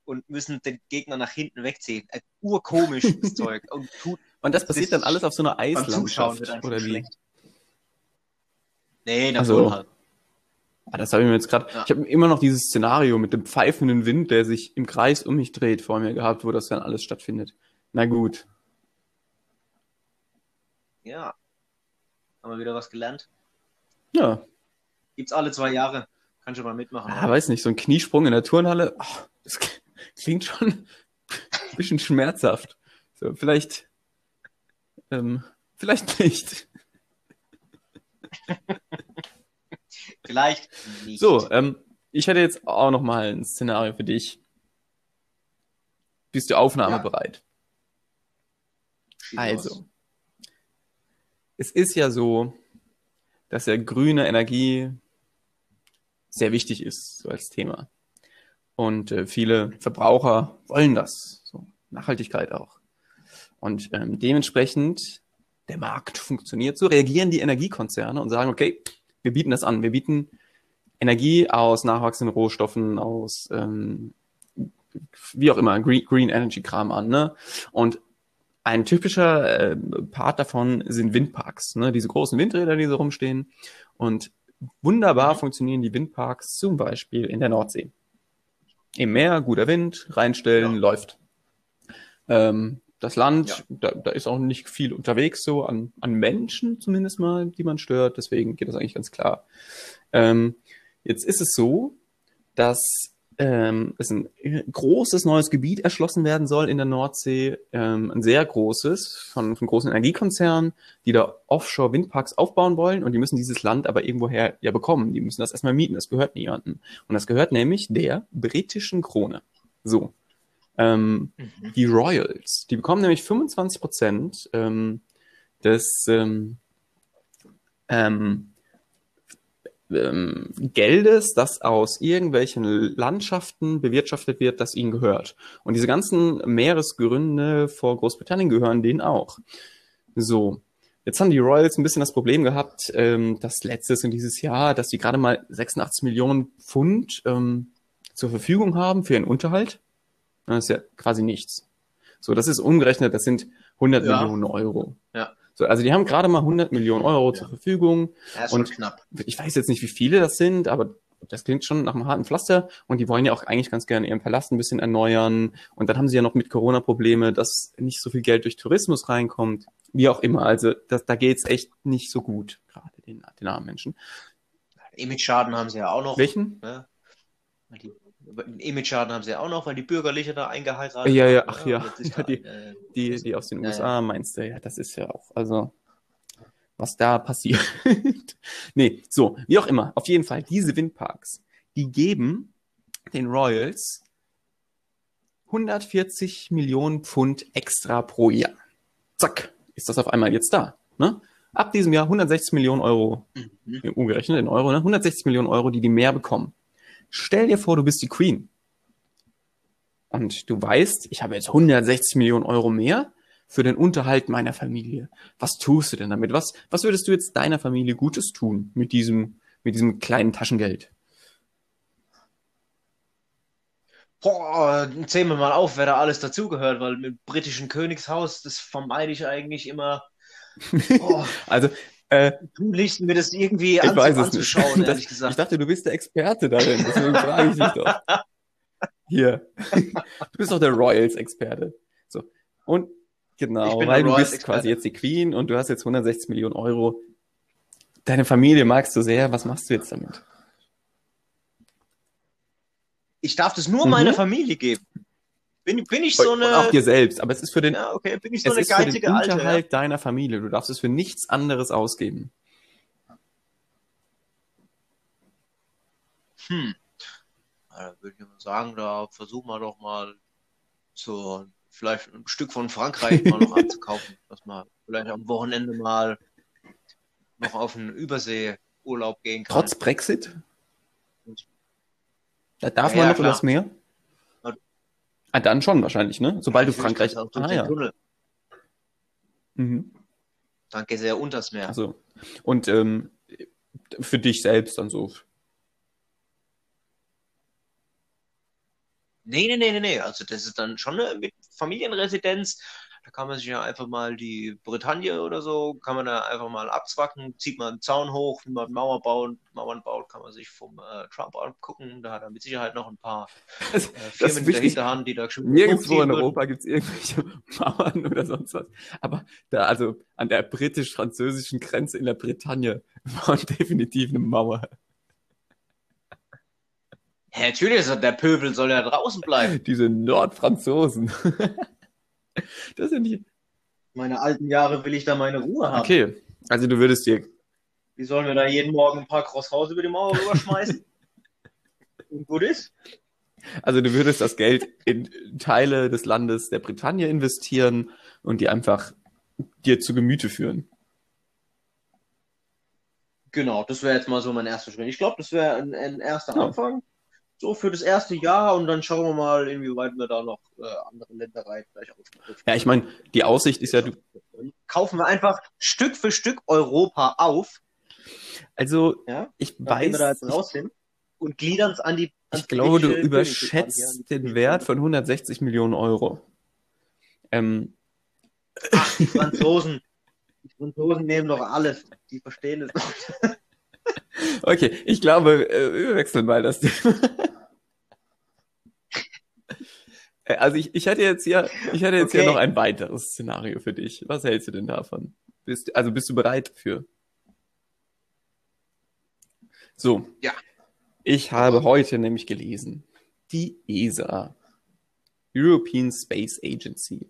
und müssen den Gegner nach hinten wegziehen. Äh, urkomisch das Zeug. Und, tut, Und das passiert dann alles auf so einer Eislandschaft, oder wie? Nee, Also, Natur halt. Ah, das habe ich mir jetzt gerade. Ja. Ich habe immer noch dieses Szenario mit dem pfeifenden Wind, der sich im Kreis um mich dreht, vor mir gehabt, wo das dann alles stattfindet. Na gut. Ja. Haben wir wieder was gelernt. Ja, Gibt's alle zwei Jahre. Kann schon mal mitmachen. ah, weiß nicht, so ein Kniesprung in der Turnhalle, ach, das klingt schon ein bisschen schmerzhaft. So, vielleicht, ähm, vielleicht nicht. Vielleicht nicht. So, ähm, ich hätte jetzt auch noch mal ein Szenario für dich. Bist du aufnahmebereit? Los. Also, es ist ja so, dass ja grüne Energie sehr wichtig ist, so als Thema. Und äh, viele Verbraucher wollen das, so Nachhaltigkeit auch. Und ähm, dementsprechend, der Markt funktioniert so, reagieren die Energiekonzerne und sagen, okay, wir bieten das an. Wir bieten Energie aus nachwachsenden Rohstoffen, aus ähm, wie auch immer, Green, Green Energy Kram an. Ne? Und ein typischer äh, Part davon sind Windparks, ne? diese großen Windräder, die so rumstehen. Und wunderbar Mhm. funktionieren die Windparks zum Beispiel in der Nordsee. Im Meer, guter Wind, reinstellen, Ja. läuft. Ähm, das Land, Ja. da, da ist auch nicht viel unterwegs, so an, an Menschen zumindest mal, die man stört. Deswegen geht das eigentlich ganz klar. Ähm, jetzt ist es so, dass ähm, es ein großes neues Gebiet erschlossen werden soll in der Nordsee, ähm, ein sehr großes von, von großen Energiekonzernen, die da Offshore-Windparks aufbauen wollen und die müssen dieses Land aber irgendwoher ja bekommen. Die müssen das erstmal mieten, das gehört niemandem. Und das gehört nämlich der britischen Krone. So. Ähm, Mhm. die Royals, die bekommen nämlich 25 Prozent ähm, des ähm, ähm, ähm, Geldes, das aus irgendwelchen Landschaften bewirtschaftet wird, das ihnen gehört. Und diese ganzen Meeresgründe vor Großbritannien gehören denen auch. So. Jetzt haben die Royals ein bisschen das Problem gehabt, ähm, das letztes und dieses Jahr, dass die gerade mal 86 Millionen Pfund ähm, zur Verfügung haben für ihren Unterhalt. Das ist ja quasi nichts. So, das ist umgerechnet, das sind 100 Ja. Millionen Euro. Ja. So, also die haben gerade mal 100 Millionen Euro Ja. zur Verfügung. Ja, ist Und- schon knapp. Ich weiß jetzt nicht, wie viele das sind, aber das klingt schon nach einem harten Pflaster. Und die wollen ja auch eigentlich ganz gerne ihren Palast ein bisschen erneuern. Und dann haben sie ja noch mit Corona Probleme, dass nicht so viel Geld durch Tourismus reinkommt. Wie auch immer. Also das, da geht's echt nicht so gut, gerade den, den armen Menschen. Image-Schaden haben sie ja auch noch. Welchen? Ne? Die, einen Image-Schaden haben sie ja auch noch, weil die Bürgerliche da eingeheiratet Ja, ja, ach ne? ja. Ja, da, die- äh, Die, die aus den Ja, USA meinst du? Ja, das ist ja auch, also, was da passiert. nee, so, wie auch immer. Auf jeden Fall, diese Windparks, die geben den Royals 140 Millionen Pfund extra pro Jahr. Zack, ist das auf einmal jetzt da. Ne? Ab diesem Jahr 160 Millionen Euro, Mhm. umgerechnet in Euro, ne? 160 Millionen Euro, die die mehr bekommen. Stell dir vor, du bist die Queen. Und du weißt, ich habe jetzt 160 Millionen Euro mehr für den Unterhalt meiner Familie. Was tust du denn damit? Was, was würdest du jetzt deiner Familie Gutes tun mit diesem, mit diesem kleinen Taschengeld? Boah, zählen wir mal auf, wer da alles dazugehört, weil mit dem britischen Königshaus, das vermeide ich eigentlich immer. Also, äh, du liegst mir das irgendwie ich anzu weiß es nicht. anzuschauen, Das, ehrlich ich gesagt. dachte, du bist der Experte darin, deswegen frage ich dich doch. Hier. Du bist doch der Royals-Experte. So. Und Ich genau, weil du bist quasi jetzt die Queen und du hast jetzt 160 Millionen Euro. Deine Familie magst du sehr, was machst du jetzt damit? Ich darf das nur Mhm. meiner Familie geben. Bin, bin ich so Und auch eine. dir selbst, aber es ist für den, Ja, okay, bin ich so es eine ist für den geizige Alte. Unterhalt deiner Familie. Du darfst es für nichts anderes ausgeben. Ja? Hm. Ja, da würde ich mal sagen, da versuchen wir doch mal so vielleicht ein Stück von Frankreich mal noch anzukaufen, dass man vielleicht am Wochenende mal noch auf einen Überseeurlaub gehen kann. Trotz Brexit? Da darf Ja, man ja, noch klar. übers Meer? Ja. Ah, dann schon wahrscheinlich, ne? Sobald du Frankreich. du auch Ah den ja. Tunnel. Mhm. Dann geht er unters Meer. Also, und ähm, für dich selbst dann so. Nee, nee, nee, nee, nee. Also das ist dann schon eine Familienresidenz. Da kann man sich ja einfach mal die Bretagne oder so, kann man da einfach mal abzwacken, zieht man einen Zaun hoch, wie man Mauer baut, Mauern baut, kann man sich vom äh, Trump angucken. Da hat er mit Sicherheit noch ein paar äh, Firmen in der Hinterhand, die da schon Nirgendwo in würden. Europa gibt es irgendwelche Mauern oder sonst was. Aber da, also an der britisch-französischen Grenze in der Bretagne war definitiv eine Mauer. Ja, natürlich, der Pöbel soll ja draußen bleiben. Diese Nordfranzosen. Das ist ja nicht. Meine alten Jahre will ich da meine Ruhe haben. Okay, also du würdest dir Wie sollen wir da jeden Morgen ein paar Crosshaus über die Mauer rüberschmeißen? Und gut ist? Also du würdest das Geld in Teile des Landes der Bretagne investieren und die einfach dir zu Gemüte führen. Genau, das wäre jetzt mal so mein erster Schritt. Ich glaube, das wäre ein, ein erster Ja. Anfang. So für das erste Jahr und dann schauen wir mal, inwieweit wir da noch äh, andere Ländereien gleich aufrufen. Ja, ich meine, die Aussicht ist ja, du, Kaufen wir einfach Stück für Stück Europa auf, also ja, ich nachdem wir da weiß, jetzt raus sind, und gliedern es an die. ich glaube, du überschätzt den Wert von 160 Millionen Euro. Ähm, Ach, die Franzosen. Die Franzosen nehmen doch alles. Die verstehen es. okay, ich glaube, äh, wir wechseln mal das Thema. Äh, Also ich, ich hätte jetzt hier, ich hätte jetzt hier Okay. noch ein weiteres Szenario für dich. Was hältst du denn davon? Bist, also bist du bereit dafür? So. Ja. Ich habe heute nämlich gelesen, die ESA, European Space Agency,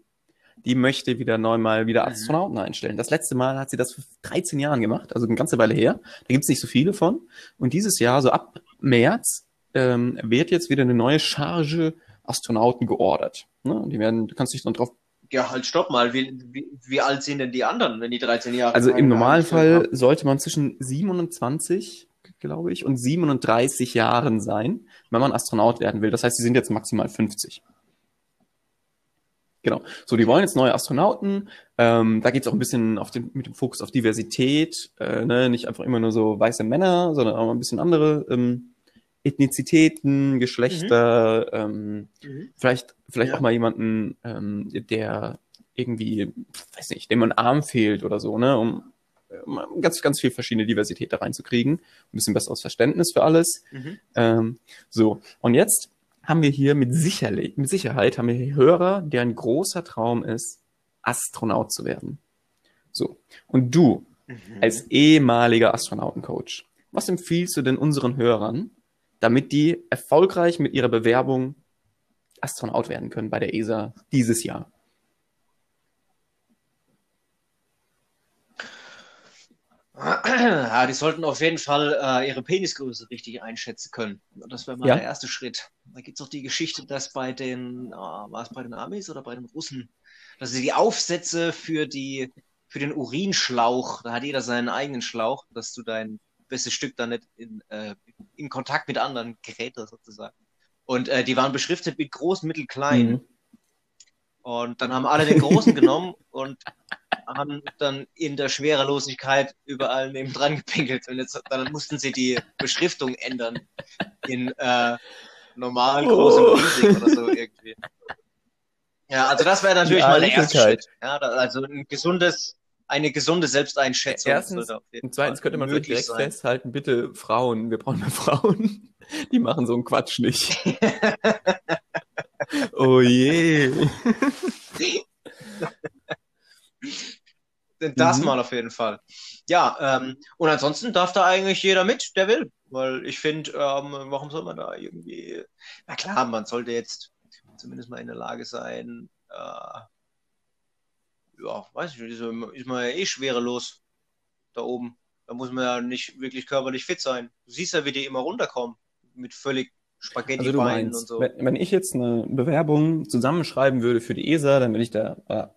die möchte wieder neu mal wieder Mhm. Astronauten einstellen. Das letzte Mal hat sie das vor 13 Jahren gemacht, also eine ganze Weile her. Da gibt es nicht so viele von. Und dieses Jahr, so ab März, ähm, wird jetzt wieder eine neue Charge Astronauten geordert. Ne? Die werden, du kannst dich dann drauf. Ja, halt, stopp mal. Wie, wie, wie alt sind denn die anderen, wenn die 13 Jahre Also im alt Normalfall sind? sollte man zwischen 27, glaube ich, und 37 Jahren sein, wenn man Astronaut werden will. Das heißt, sie sind jetzt maximal 50. Genau. So, die wollen jetzt neue Astronauten. Ähm, da geht es auch ein bisschen auf den, mit dem Fokus auf Diversität. Äh, ne? Nicht einfach immer nur so weiße Männer, sondern auch mal ein bisschen andere ähm, Ethnizitäten, Geschlechter, ähm, Mhm. vielleicht, vielleicht Ja. auch mal jemanden, ähm, der irgendwie, weiß nicht, dem ein Arm fehlt oder so, ne, um, um ganz, ganz viel verschiedene Diversität da reinzukriegen, ein bisschen besseres Verständnis für alles. Mhm. Ähm, so, und jetzt haben wir hier mit, Sicherle mit Sicherheit haben wir hier Hörer, deren großer Traum ist, Astronaut zu werden. So, und du Mhm. als ehemaliger Astronautencoach, was empfiehlst du denn unseren Hörern, damit die erfolgreich mit ihrer Bewerbung Astronaut werden können bei der ESA dieses Jahr? Ja, die sollten auf jeden Fall äh, ihre Penisgröße richtig einschätzen können. Das wäre mal Ja. der erste Schritt. Da gibt es auch die Geschichte, dass bei den, äh, war es bei den Amis oder bei den Russen, dass sie die Aufsätze für die, für den Urinschlauch, da hat jeder seinen eigenen Schlauch, dass du dein bestes Stück dann nicht in, äh, in Kontakt mit anderen geräte sozusagen. Und äh, die waren beschriftet mit groß, mittel, klein. Mhm. Und dann haben alle den Großen genommen und haben dann in der Schwerelosigkeit überall neben dran gepinkelt. Und jetzt, dann mussten sie die Beschriftung ändern in äh, normal, groß Oh. riesig oder so irgendwie. Ja, also das wäre natürlich Die mal der erste. Schritt. Ja, da, also ein gesundes, eine gesunde Selbsteinschätzung. Erstens Und zweitens könnte man direkt sein. festhalten, bitte Frauen, wir brauchen mehr Frauen. Die machen so einen Quatsch nicht. oh je. Das Mhm. mal auf jeden Fall. Ja, ähm, und ansonsten darf da eigentlich jeder mit, der will. Weil ich finde, ähm, warum soll man da irgendwie. Na klar, man sollte jetzt zumindest mal in der Lage sein, äh, ja, weiß ich nicht, ist, man- ja eh schwerelos da oben. Da muss man ja nicht wirklich körperlich fit sein. Du siehst ja, wie die immer runterkommen. Mit völlig Also du meinst, so. wenn, wenn ich jetzt eine Bewerbung zusammenschreiben würde für die ESA, dann würde ich da äh,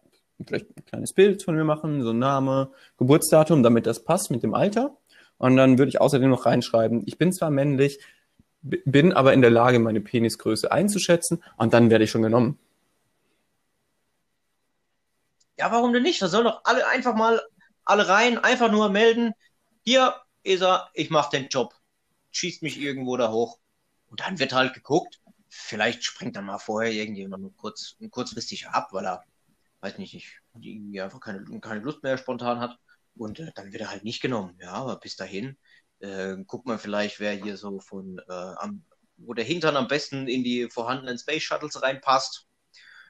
vielleicht ein kleines Bild von mir machen, so Name, Geburtsdatum, damit das passt mit dem Alter. Und dann würde ich außerdem noch reinschreiben, ich bin zwar männlich, bin aber in der Lage, meine Penisgröße einzuschätzen und dann werde ich schon genommen. Ja, warum denn nicht? Da sollen doch alle einfach mal alle rein, einfach nur melden. Hier ist er, ich mache den Job. Schießt mich irgendwo da hoch. Und dann wird halt geguckt. Vielleicht springt dann mal vorher irgendjemand nur kurz, kurzfristig ab, weil er, weiß nicht, nicht irgendwie einfach keine, keine Lust mehr spontan hat. Und äh, dann wird er halt nicht genommen. Ja, aber bis dahin äh, guckt man vielleicht, wer hier so von äh, am, wo der Hintern am besten in die vorhandenen Space Shuttles reinpasst.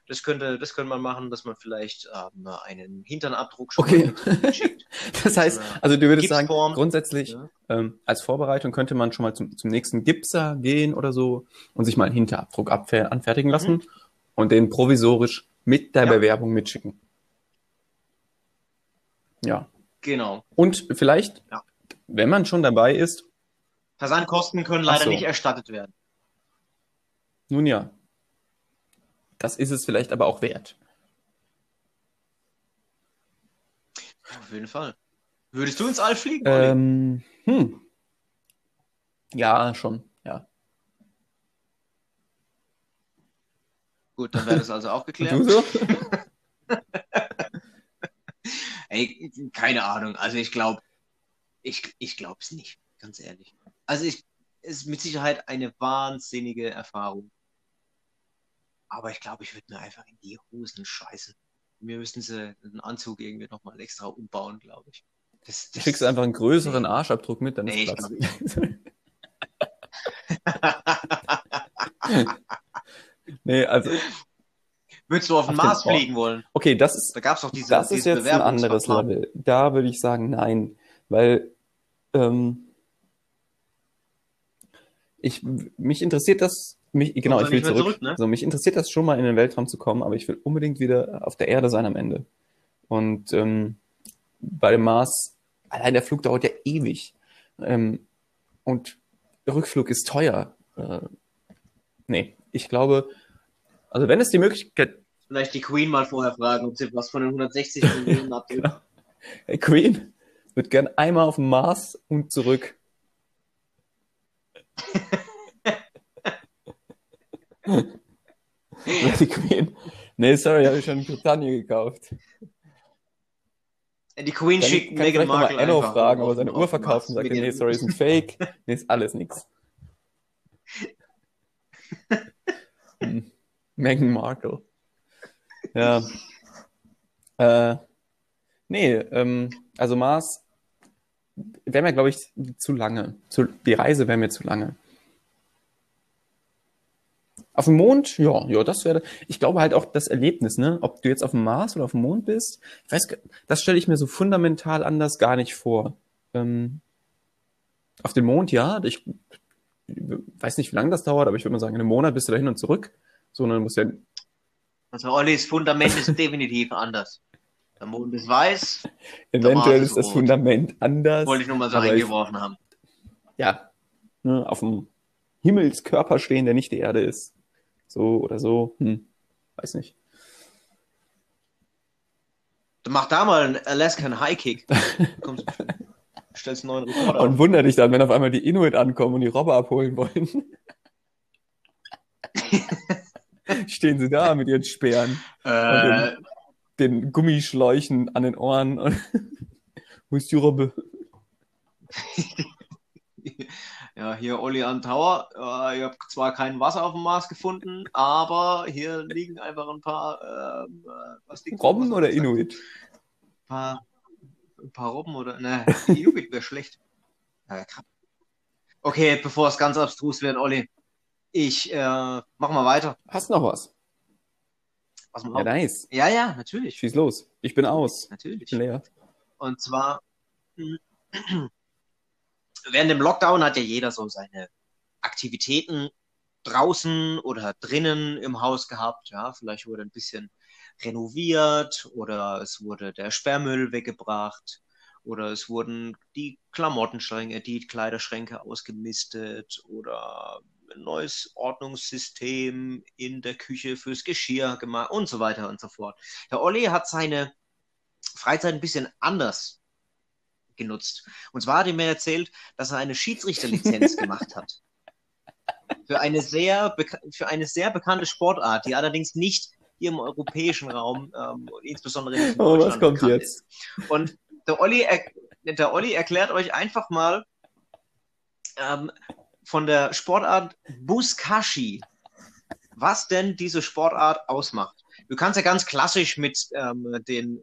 Das könnte, das könnte man machen, dass man vielleicht ähm, einen Hinternabdruck schon Okay. schickt. Das heißt, also du würdest sagen, Gipsform. grundsätzlich Ja. ähm, als Vorbereitung könnte man schon mal zum, zum nächsten Gipser gehen oder so und sich mal einen Hinterabdruck anfertigen lassen und den provisorisch mit der. Ja. Bewerbung mitschicken. Ja. Genau. Und vielleicht, Ja. wenn man schon dabei ist, Versandkosten können leider so. nicht erstattet werden. nun ja, das ist es vielleicht aber auch wert. Auf jeden Fall. Würdest du ins All fliegen? Ähm, hm. Ja, schon, ja. Gut, dann wäre das also auch Und geklärt. du so? Ey, keine Ahnung. Also ich glaube, ich, ich glaube es nicht, ganz ehrlich. Also ich, es ist mit Sicherheit eine wahnsinnige Erfahrung. Aber ich glaube, ich würde mir einfach in die Hosen scheißen. Mir müssen sie einen Anzug irgendwie nochmal extra umbauen, glaube ich. Das, Du das, schickst einfach einen größeren Arschabdruck mit, dann ist Nee, ich Platz. nee, also, Würdest du auf den Auf den Mars Ort. fliegen wollen? okay, das ist, Da gab es doch diese, das ist jetzt ein anderes Bewerbungsverfahren. Level. Da würde ich sagen, nein, weil ähm, ich, mich interessiert das, mich, genau, ich will zurück. zurück, ne? Also mich interessiert das schon mal in den Weltraum zu kommen, aber ich will unbedingt wieder auf der Erde sein am Ende. Und ähm, bei dem Mars, allein der Flug dauert ja ewig. Ähm, und der Rückflug ist teuer. Äh, nee, ich glaube, also wenn es die Möglichkeit Vielleicht die Queen mal vorher fragen, ob sie was von den 160 Millionen abdrückt. Hey Queen, würde gern einmal auf den Mars und zurück. Die Queen. Nee, sorry, habe ich schon in Britannien gekauft. Die Queen Kann, schickt kann ich Meghan vielleicht nochmal Markle Enno fragen, auf- aber seine Uhr verkauft und sagt, nee, sorry, ist ein Fake. Nee, ist alles nix. Meghan Markle. Ja. Äh, nee, ähm, also Mars wäre mir, glaube ich, zu lange. Zu, die Reise wäre mir zu lange. Auf dem Mond, ja, ja, das wäre, ich glaube halt auch das Erlebnis, ne, ob du jetzt auf dem Mars oder auf dem Mond bist, ich weiß, das stelle ich mir so fundamental anders gar nicht vor. Ähm, auf dem Mond, ja, ich weiß nicht, wie lange das dauert, aber ich würde mal sagen, in einem Monat bist du dahin und zurück. So, und dann musst du ja, Also Ollis Fundament ist definitiv anders. Der Mond ist weiß, eventuell ist das rot. Fundament anders. wollte ich nur mal so reingeworfen haben. ja, ne, auf dem Himmelskörper stehen, der nicht die Erde ist. So oder so, hm, weiß nicht. Mach da mal einen Alaskan High Kick. Kommst, stellst einen neuen Rekord Und auf. wunder dich dann, wenn auf einmal die Inuit ankommen und die Robber abholen wollen. Stehen sie da mit ihren Speeren, Äh, den Gummischläuchen an den Ohren. und- Wo ist die Robbe? ja, hier Olli an Tower. Äh, ihr habt zwar kein Wasser auf dem Mars gefunden, aber hier liegen einfach ein paar. Ähm, äh, was liegt Robben oder er? Inuit? Ein paar, ein paar Robben oder. Ne, Inuit wäre schlecht. Okay, bevor es ganz abstrus wird, Olli. Ich äh, mach mal weiter. Hast noch was? Mal Ja, nice. Ja, ja, natürlich. Schieß los. Ich bin aus. Natürlich. Ich bin leer. Und zwar während dem Lockdown hat ja jeder so seine Aktivitäten draußen oder drinnen im Haus gehabt. Ja, vielleicht wurde ein bisschen renoviert oder es wurde der Sperrmüll weggebracht oder es wurden die Klamottenschränke, die Kleiderschränke ausgemistet oder neues Ordnungssystem in der Küche fürs Geschirr gemacht und so weiter und so fort. Der Olli hat seine Freizeit ein bisschen anders genutzt. Und zwar hat er mir erzählt, dass er eine Schiedsrichterlizenz gemacht hat. Für eine, sehr für eine sehr bekannte Sportart, die allerdings nicht hier im europäischen Raum, ähm, insbesondere in Oh, was Deutschland kommt jetzt? ist. Und der, Olli er, der Olli erklärt euch einfach mal ähm, von der Sportart Buskashi, was denn diese Sportart ausmacht. Du kannst ja ganz klassisch mit ähm, den,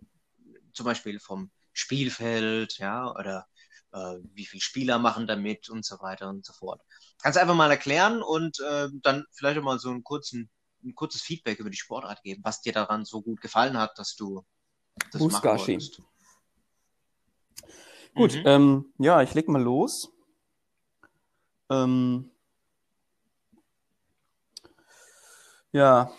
zum Beispiel vom Spielfeld, ja, oder äh, wie viele Spieler machen damit und so weiter und so fort. Kannst du einfach mal erklären und äh, dann vielleicht auch mal so einen kurzen, ein kurzes Feedback über die Sportart geben, was dir daran so gut gefallen hat, dass du das machen Buskashi. wolltest. Gut, Mhm. ähm, ja, ich leg mal los. Ähm, ja,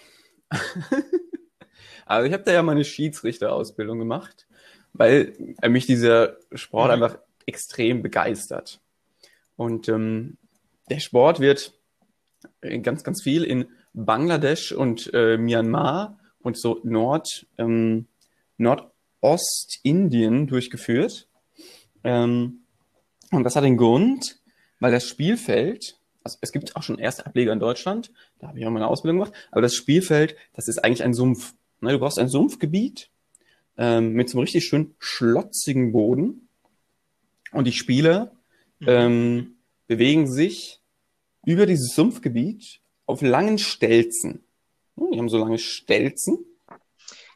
also ich habe da ja meine Schiedsrichterausbildung gemacht, weil äh, mich dieser Sport Mhm. einfach extrem begeistert. Und ähm, der Sport wird äh, ganz, ganz viel in Bangladesch und äh, Myanmar und so Nord, ähm, Nordostindien durchgeführt. Ähm, und das hat den Grund, weil das Spielfeld, also es gibt auch schon erste Ableger in Deutschland, da habe ich auch meine Ausbildung gemacht, aber das Spielfeld, das ist eigentlich ein Sumpf. Ne, du brauchst ein Sumpfgebiet ähm, mit so einem richtig schön schlotzigen Boden und die Spieler Mhm. ähm, bewegen sich über dieses Sumpfgebiet auf langen Stelzen. Hm, Die haben so lange Stelzen.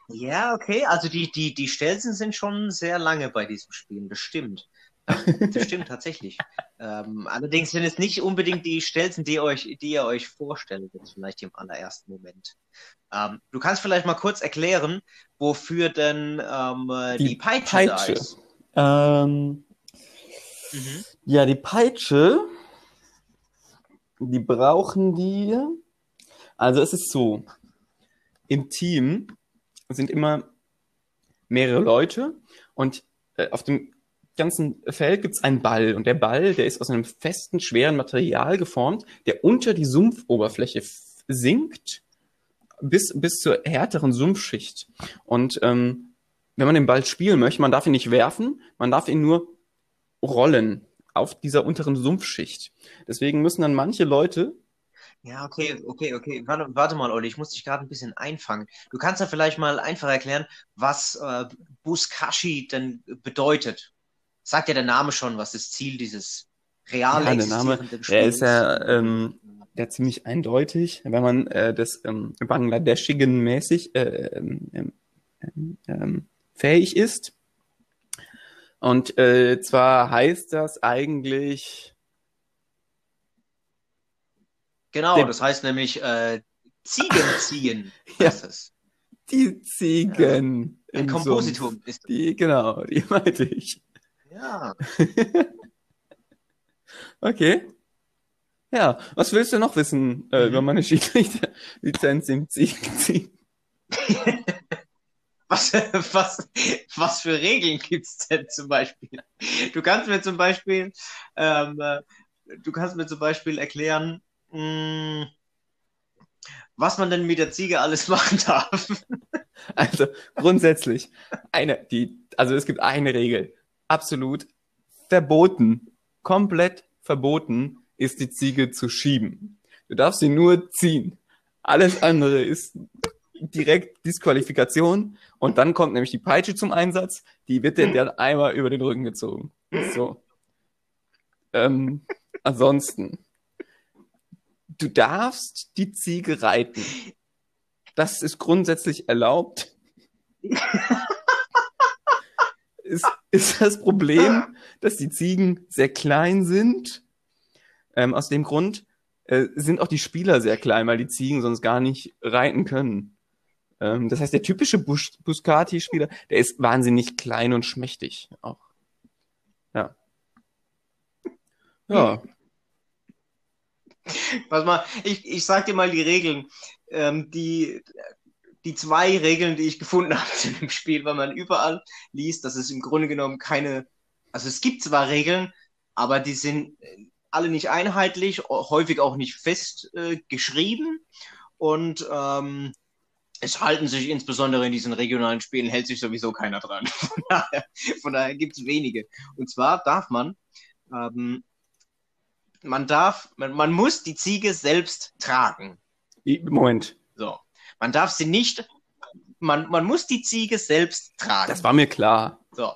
Ja, okay. Also die, die, die Stelzen sind schon sehr lange bei diesem Spiel. Das stimmt. Das stimmt tatsächlich. Ähm, allerdings sind es nicht unbedingt die Stelzen, die, euch, die ihr euch vorstellt, jetzt vielleicht im allerersten Moment. Ähm, du kannst vielleicht mal kurz erklären, wofür denn ähm, äh, die, Peitsche, da Peitsche. ist. Ähm, Mhm. ja, die Peitsche, die brauchen die. Also es ist so, im Team sind immer mehrere Leute und äh, auf dem ganzen Feld gibt es einen Ball und der Ball, der ist aus einem festen, schweren Material geformt, der unter die Sumpfoberfläche sinkt bis, bis zur härteren Sumpfschicht. Und ähm, wenn man den Ball spielen möchte, man darf ihn nicht werfen, man darf ihn nur rollen auf dieser unteren Sumpfschicht. Deswegen müssen dann manche Leute, Ja, okay, okay, okay. Warte, warte mal, Olli, ich muss dich gerade ein bisschen einfangen. Du kannst ja vielleicht mal einfach erklären, was äh, Buskashi denn bedeutet. Sagt ja der Name schon, was das Ziel dieses real Ja, der Name, der ist ja, ähm, der ziemlich eindeutig, wenn man äh, des ähm, Bangladeschigen mäßig äh, ähm, ähm, ähm, fähig ist. Und äh, zwar heißt das eigentlich, Genau, das heißt nämlich äh, Ziegen ziehen. Ja. es. die Ziegen Ein im Kompositum ist Die, genau, die meinte ich. Ja. Okay. Ja, was willst du noch wissen äh, Mhm. über meine Schiedsrichterlizenz im Ziegenziehen? Was, was, was für Regeln gibt's denn zum Beispiel? Du kannst mir zum Beispiel, ähm, äh, du kannst mir zum Beispiel erklären, mh, was man denn mit der Ziege alles machen darf. Also grundsätzlich eine, die, also es gibt eine Regel, absolut verboten, komplett verboten ist die Ziege zu schieben. Du darfst sie nur ziehen. Alles andere ist direkt Disqualifikation und dann kommt nämlich die Peitsche zum Einsatz, die wird dir dann einmal über den Rücken gezogen. So. Ähm, ansonsten, du darfst die Ziege reiten. Das ist grundsätzlich erlaubt. ist, ist das Problem, dass die Ziegen sehr klein sind. Ähm, aus dem Grund äh, sind auch die Spieler sehr klein, weil die Ziegen sonst gar nicht reiten können. Ähm, das heißt, der typische Bus Buscati-Spieler, der ist wahnsinnig klein und schmächtig auch. Ja. Ja. Pass mal, ich, ich sag dir mal die Regeln. Ähm, die, die zwei Regeln, die ich gefunden habe zu dem Spiel, weil man überall liest, dass es im Grunde genommen keine, also es gibt zwar Regeln, aber die sind äh, alle nicht einheitlich, häufig auch nicht fest äh, und ähm, es halten sich insbesondere in diesen regionalen Spielen hält sich sowieso keiner dran. Von daher, daher gibt es wenige. Und zwar darf man, ähm, man darf, man, man muss die Ziege selbst tragen. Moment. Man darf sie nicht, man, man muss die Ziege selbst tragen. das war mir klar. so.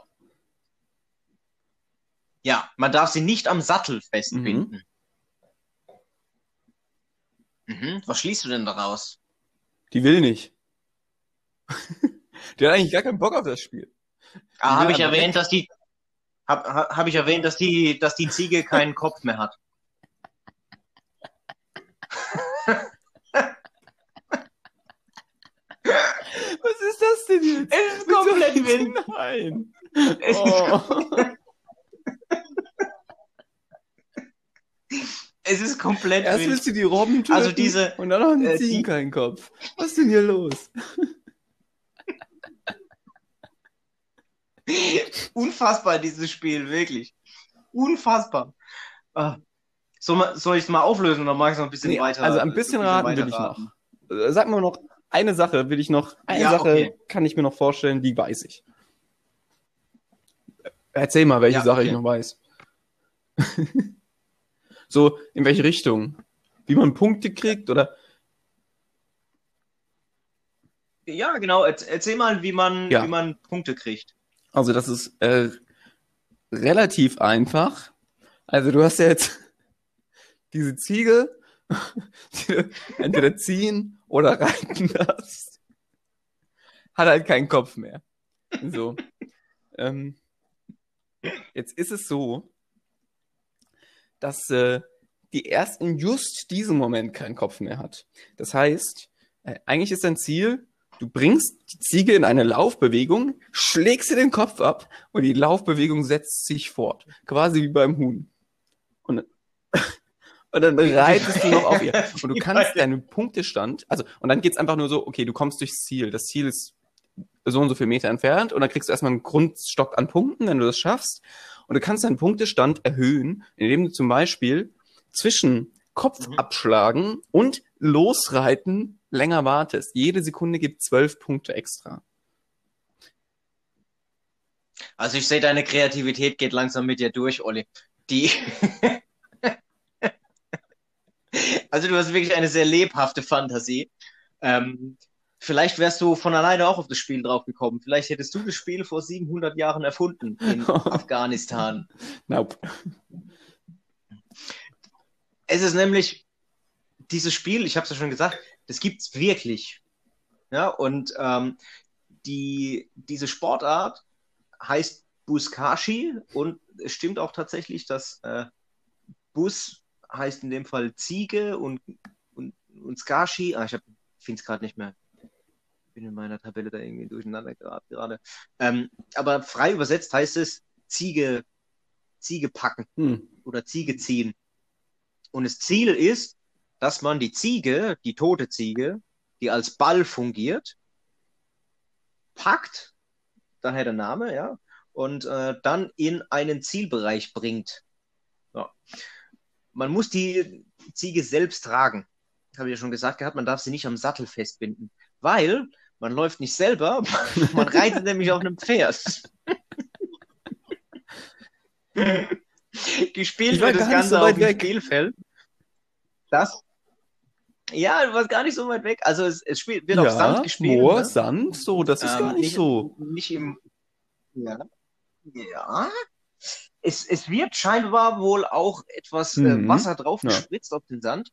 Ja, man darf sie nicht am Sattel festbinden. Mhm. Was schließt du denn daraus? Die will nicht. die hat eigentlich gar keinen Bock auf das Spiel. Ah, habe ich erwähnt, dass die habe hab hab ich erwähnt, dass die dass die Ziege keinen Kopf mehr hat. Was ist das denn jetzt? Es ist Mit so- komplett wild. Nein. Es ist, Oh. es ist komplett Erst wild. willst du die Robben töten Also diese, und dann haben die äh, Ziegen die- keinen Kopf. Was ist denn hier los? Unfassbar, dieses Spiel, wirklich. Unfassbar. Ah. Soll, soll ich es mal auflösen oder mag ich noch ein bisschen Nee, weiter? also ein bisschen raten will ich noch. Sag mal noch, eine Sache will ich noch, eine Ja, Sache okay. kann ich mir noch vorstellen, die weiß ich. Erzähl mal, welche Ja, Sache ich okay. noch weiß. so, in welche Richtung? Wie man Punkte kriegt oder? Ja, genau. Erz- Erzähl mal, wie man, Ja. wie man Punkte kriegt. Also das ist äh, relativ einfach. Also du hast ja jetzt diese Ziege, entweder ziehen oder reiten darfst. Hat halt keinen Kopf mehr. So. ähm, jetzt ist es so, dass äh, die erst in just diesem Moment keinen Kopf mehr hat. Das heißt, äh, eigentlich ist dein Ziel, du bringst die Ziege in eine Laufbewegung, schlägst ihr den Kopf ab und die Laufbewegung setzt sich fort. Quasi wie beim Huhn. Und, und dann reitest du noch auf ihr. Und du kannst deinen Punktestand, also, und dann geht's einfach nur so, okay, du kommst durchs Ziel. Das Ziel ist so und so viel Meter entfernt und dann kriegst du erstmal einen Grundstock an Punkten, wenn du das schaffst. Und du kannst deinen Punktestand erhöhen, indem du zum Beispiel zwischen Kopf Mhm. abschlagen und losreiten länger wartest. Jede Sekunde gibt zwölf Punkte extra. Also ich sehe, deine Kreativität geht langsam mit dir durch, Olli. Die. also du hast wirklich eine sehr lebhafte Fantasie. Ähm, vielleicht wärst du von alleine auch auf das Spiel draufgekommen. Vielleicht hättest du das Spiel vor 700 Jahren erfunden in Afghanistan. Nope. Es ist nämlich dieses Spiel, ich habe es ja schon gesagt, das gibt's wirklich. Ja, und ähm, die, diese Sportart heißt Buskashi und es stimmt auch tatsächlich, dass äh, Bus heißt in dem Fall Ziege und, und, und Skashi, ah, ich finde es gerade nicht mehr. Bin in meiner Tabelle da irgendwie durcheinander gerade. Ähm, aber frei übersetzt heißt es Ziege, Ziege packen Hm. oder Ziege ziehen. Und das Ziel ist, dass man die Ziege, die tote Ziege, die als Ball fungiert, packt, daher der Name, ja, und äh, dann in einen Zielbereich bringt. Ja. Man muss die Ziege selbst tragen. Habe ich ja schon gesagt gehabt, man darf sie nicht am Sattel festbinden, weil man läuft nicht selber, man reitet nämlich auf einem Pferd. Gespielt wird das nicht Ganze so auf dem. Spielfeld. Das? Ja, du warst gar nicht so weit weg. Also es, es spielt, wird auf Sand gespielt. Moor, ne? Sand, so, das ist Ähm, gar nicht, so. Nicht im. Ja. Ja. Es, es wird scheinbar wohl auch etwas äh, Mhm. Wasser drauf Ja. gespritzt auf den Sand,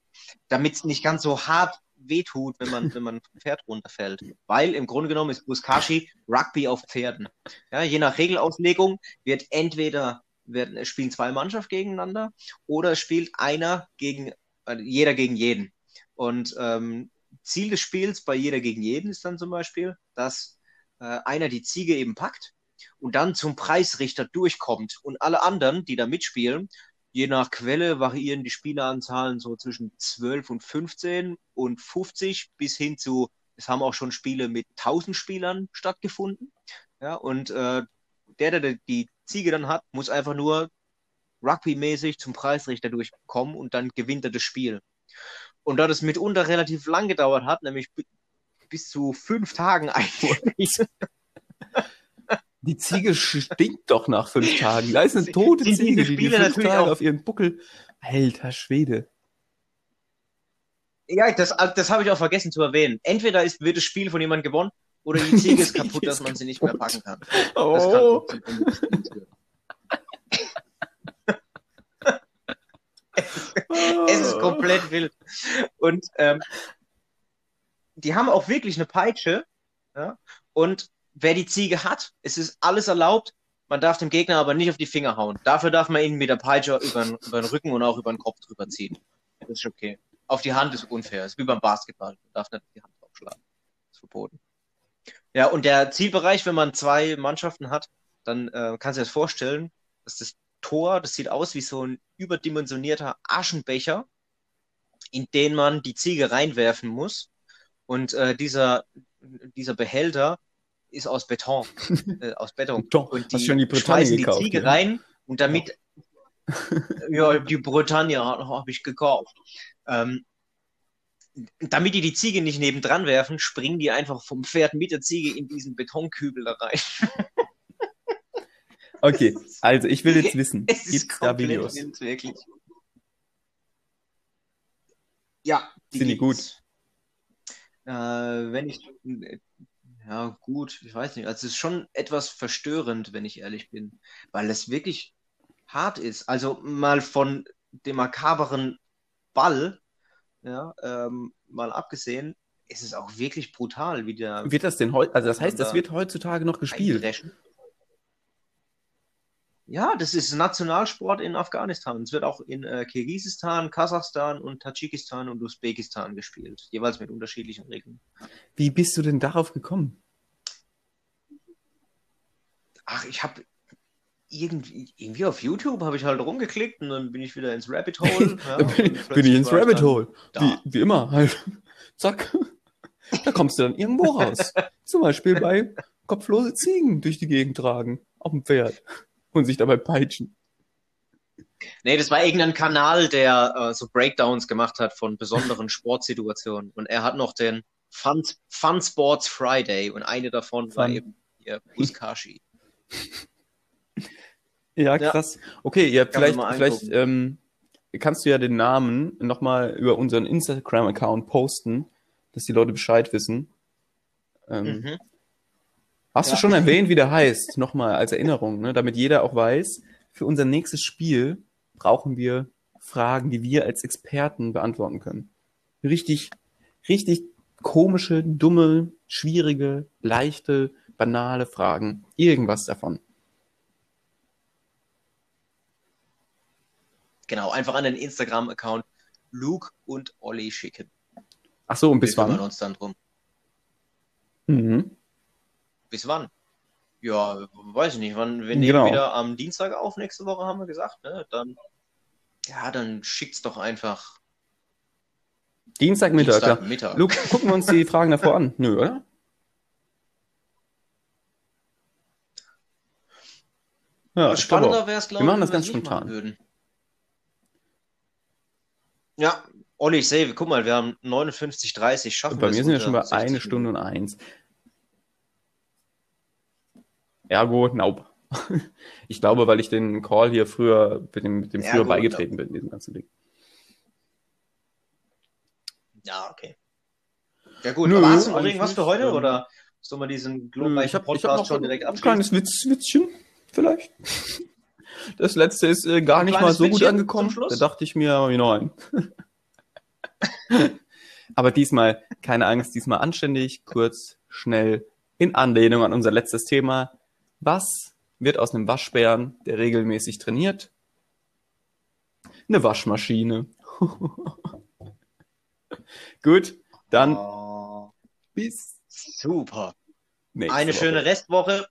damit es nicht ganz so hart wehtut, wenn man, wenn man vom Pferd runterfällt. Weil im Grunde genommen ist Buskashi Rugby auf Pferden. Ja, je nach Regelauslegung wird entweder werden, spielen zwei Mannschaften gegeneinander oder spielt einer gegen, äh, jeder gegen jeden. Und ähm, Ziel des Spiels bei jeder gegen jeden ist dann zum Beispiel, dass äh, einer die Ziege eben packt und dann zum Preisrichter durchkommt. Und alle anderen, die da mitspielen, je nach Quelle variieren die Spieleranzahlen so zwischen 12 und 15 und 50 bis hin zu, es haben auch schon Spiele mit 1000 Spielern stattgefunden. Ja, und äh, der, der die Ziege dann hat, muss einfach nur Rugby-mäßig zum Preisrichter durchkommen und dann gewinnt er das Spiel. Und da das mitunter relativ lang gedauert hat, nämlich bi- bis zu fünf Tagen eigentlich, Die Ziege stinkt doch nach fünf Tagen. Da ist eine tote diese Ziege, die die Spiele fünf Tage auch- auf ihren Buckel. Alter Schwede. Ja, das, das habe ich auch vergessen zu erwähnen. Entweder ist, wird das Spiel von jemandem gewonnen oder die Ziege ist kaputt, dass man sie nicht mehr packen kann. Das kann Oh. es ist komplett wild. Und ähm, die haben auch wirklich eine Peitsche. Ja? Und wer die Ziege hat, es ist alles erlaubt. Man darf dem Gegner aber nicht auf die Finger hauen. Dafür darf man ihn mit der Peitsche über den, über den Rücken und auch über den Kopf drüber ziehen. Das ist okay. Auf die Hand ist unfair. Das ist wie beim Basketball. Man darf nicht die Hand draufschlagen. Das ist verboten. Ja, und der Zielbereich, wenn man zwei Mannschaften hat, dann äh, kannst du dir das vorstellen, dass das Tor, das sieht aus wie so ein überdimensionierter Aschenbecher, in den man die Ziege reinwerfen muss. Und äh, dieser, dieser Behälter ist aus Beton. äh, aus Beton. Doch, und die schon die schmeißen die gekauft, Ziege ja? rein und damit. ja, die Bretagne habe ich gekauft. Ähm, damit die die Ziege nicht nebendran werfen, springen die einfach vom Pferd mit der Ziege in diesen Betonkübel da rein. Okay, also ich will jetzt wissen, Es ist gibt's da Videos? wirklich. Ja, Sind die gut? Äh, wenn ich, ja gut, ich weiß nicht. Also es ist schon etwas verstörend, wenn ich ehrlich bin, weil es wirklich hart ist. Also mal von dem makaberen Ball, ja, ähm, mal abgesehen, ist es auch wirklich brutal, wie der Wird das denn heute, also das heißt, das Da- wird heutzutage noch gespielt. Ja, das ist Nationalsport in Afghanistan. Es wird auch in äh, Kirgisistan, Kasachstan und Tadschikistan und Usbekistan gespielt, jeweils mit unterschiedlichen Regeln. Wie bist du denn darauf gekommen? Ach, ich habe irgendwie, irgendwie auf YouTube habe ich halt rumgeklickt und dann bin ich wieder ins Rabbit Hole. Ja, bin, bin ich ins Rabbit Hole. Wie, wie immer, halt. Zack. Da kommst du dann irgendwo raus. Zum Beispiel bei kopflose Ziegen durch die Gegend tragen. Auf dem Pferd. Und sich dabei peitschen. Nee, das war irgendein Kanal, der äh, so Breakdowns gemacht hat von besonderen Sportsituationen. Und er hat noch den Fun, Fun Sports Friday und eine davon war Fun. eben hier Buskashi. Ja, Ja. krass. Okay, ja, Kann vielleicht, vielleicht ähm, kannst du ja den Namen nochmal über unseren Instagram-Account posten, dass die Leute Bescheid wissen. Ähm, Mhm. Hast du Ja. schon erwähnt, wie der heißt? Nochmal als Erinnerung, ne? damit jeder auch weiß, für unser nächstes Spiel brauchen wir Fragen, die wir als Experten beantworten können. Richtig, richtig komische, dumme, schwierige, leichte, banale Fragen. Irgendwas davon. Genau, einfach an den Instagram-Account Luke und Olli schicken. Ach so, und bis Wir kümmern wann? uns dann drum. Mhm. Bis wann? Ja, weiß ich nicht. Wann, wir nehmen Genau. wieder am Dienstag auf, nächste Woche haben wir gesagt, ne? Dann, ja, dann schickt's doch einfach Dienstagmittag, ja. Dienstagmittag. Luke, gucken wir uns die Fragen davor an. Nö, oder? Ja, Spannender wäre es, glaube Wir ich, machen das wenn ganz spontan. würden. Ja, Olli, ich sehe, guck mal, wir haben 59,30. Schaffen Bei wir mir sind wir schon bei 60 eine Stunde und eins. Ergo, nope. Ich glaube, weil ich den Call hier früher, mit dem, mit dem früher Ergo, beigetreten bin, diesem ganzen Ding. Ja, okay. Ja gut, Nö, aber hast du noch irgendwas für heute Ähm, oder soll man diesen glorreichen Ich habe Podcast hab schon direkt ein abschließen? kleines Witz, Witzchen, vielleicht. Das letzte ist äh, gar Ein nicht mal so gut Witzchen angekommen. zum Da dachte ich mir, wie nein. Aber diesmal, keine Angst, diesmal anständig, kurz, schnell, in Anlehnung an unser letztes Thema. Was wird aus einem Waschbären, der regelmäßig trainiert? Eine Waschmaschine. Gut, dann Oh, bis super. Eine Woche. schöne Restwoche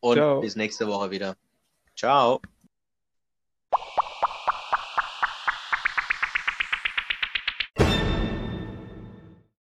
und Ciao. bis nächste Woche wieder. Ciao.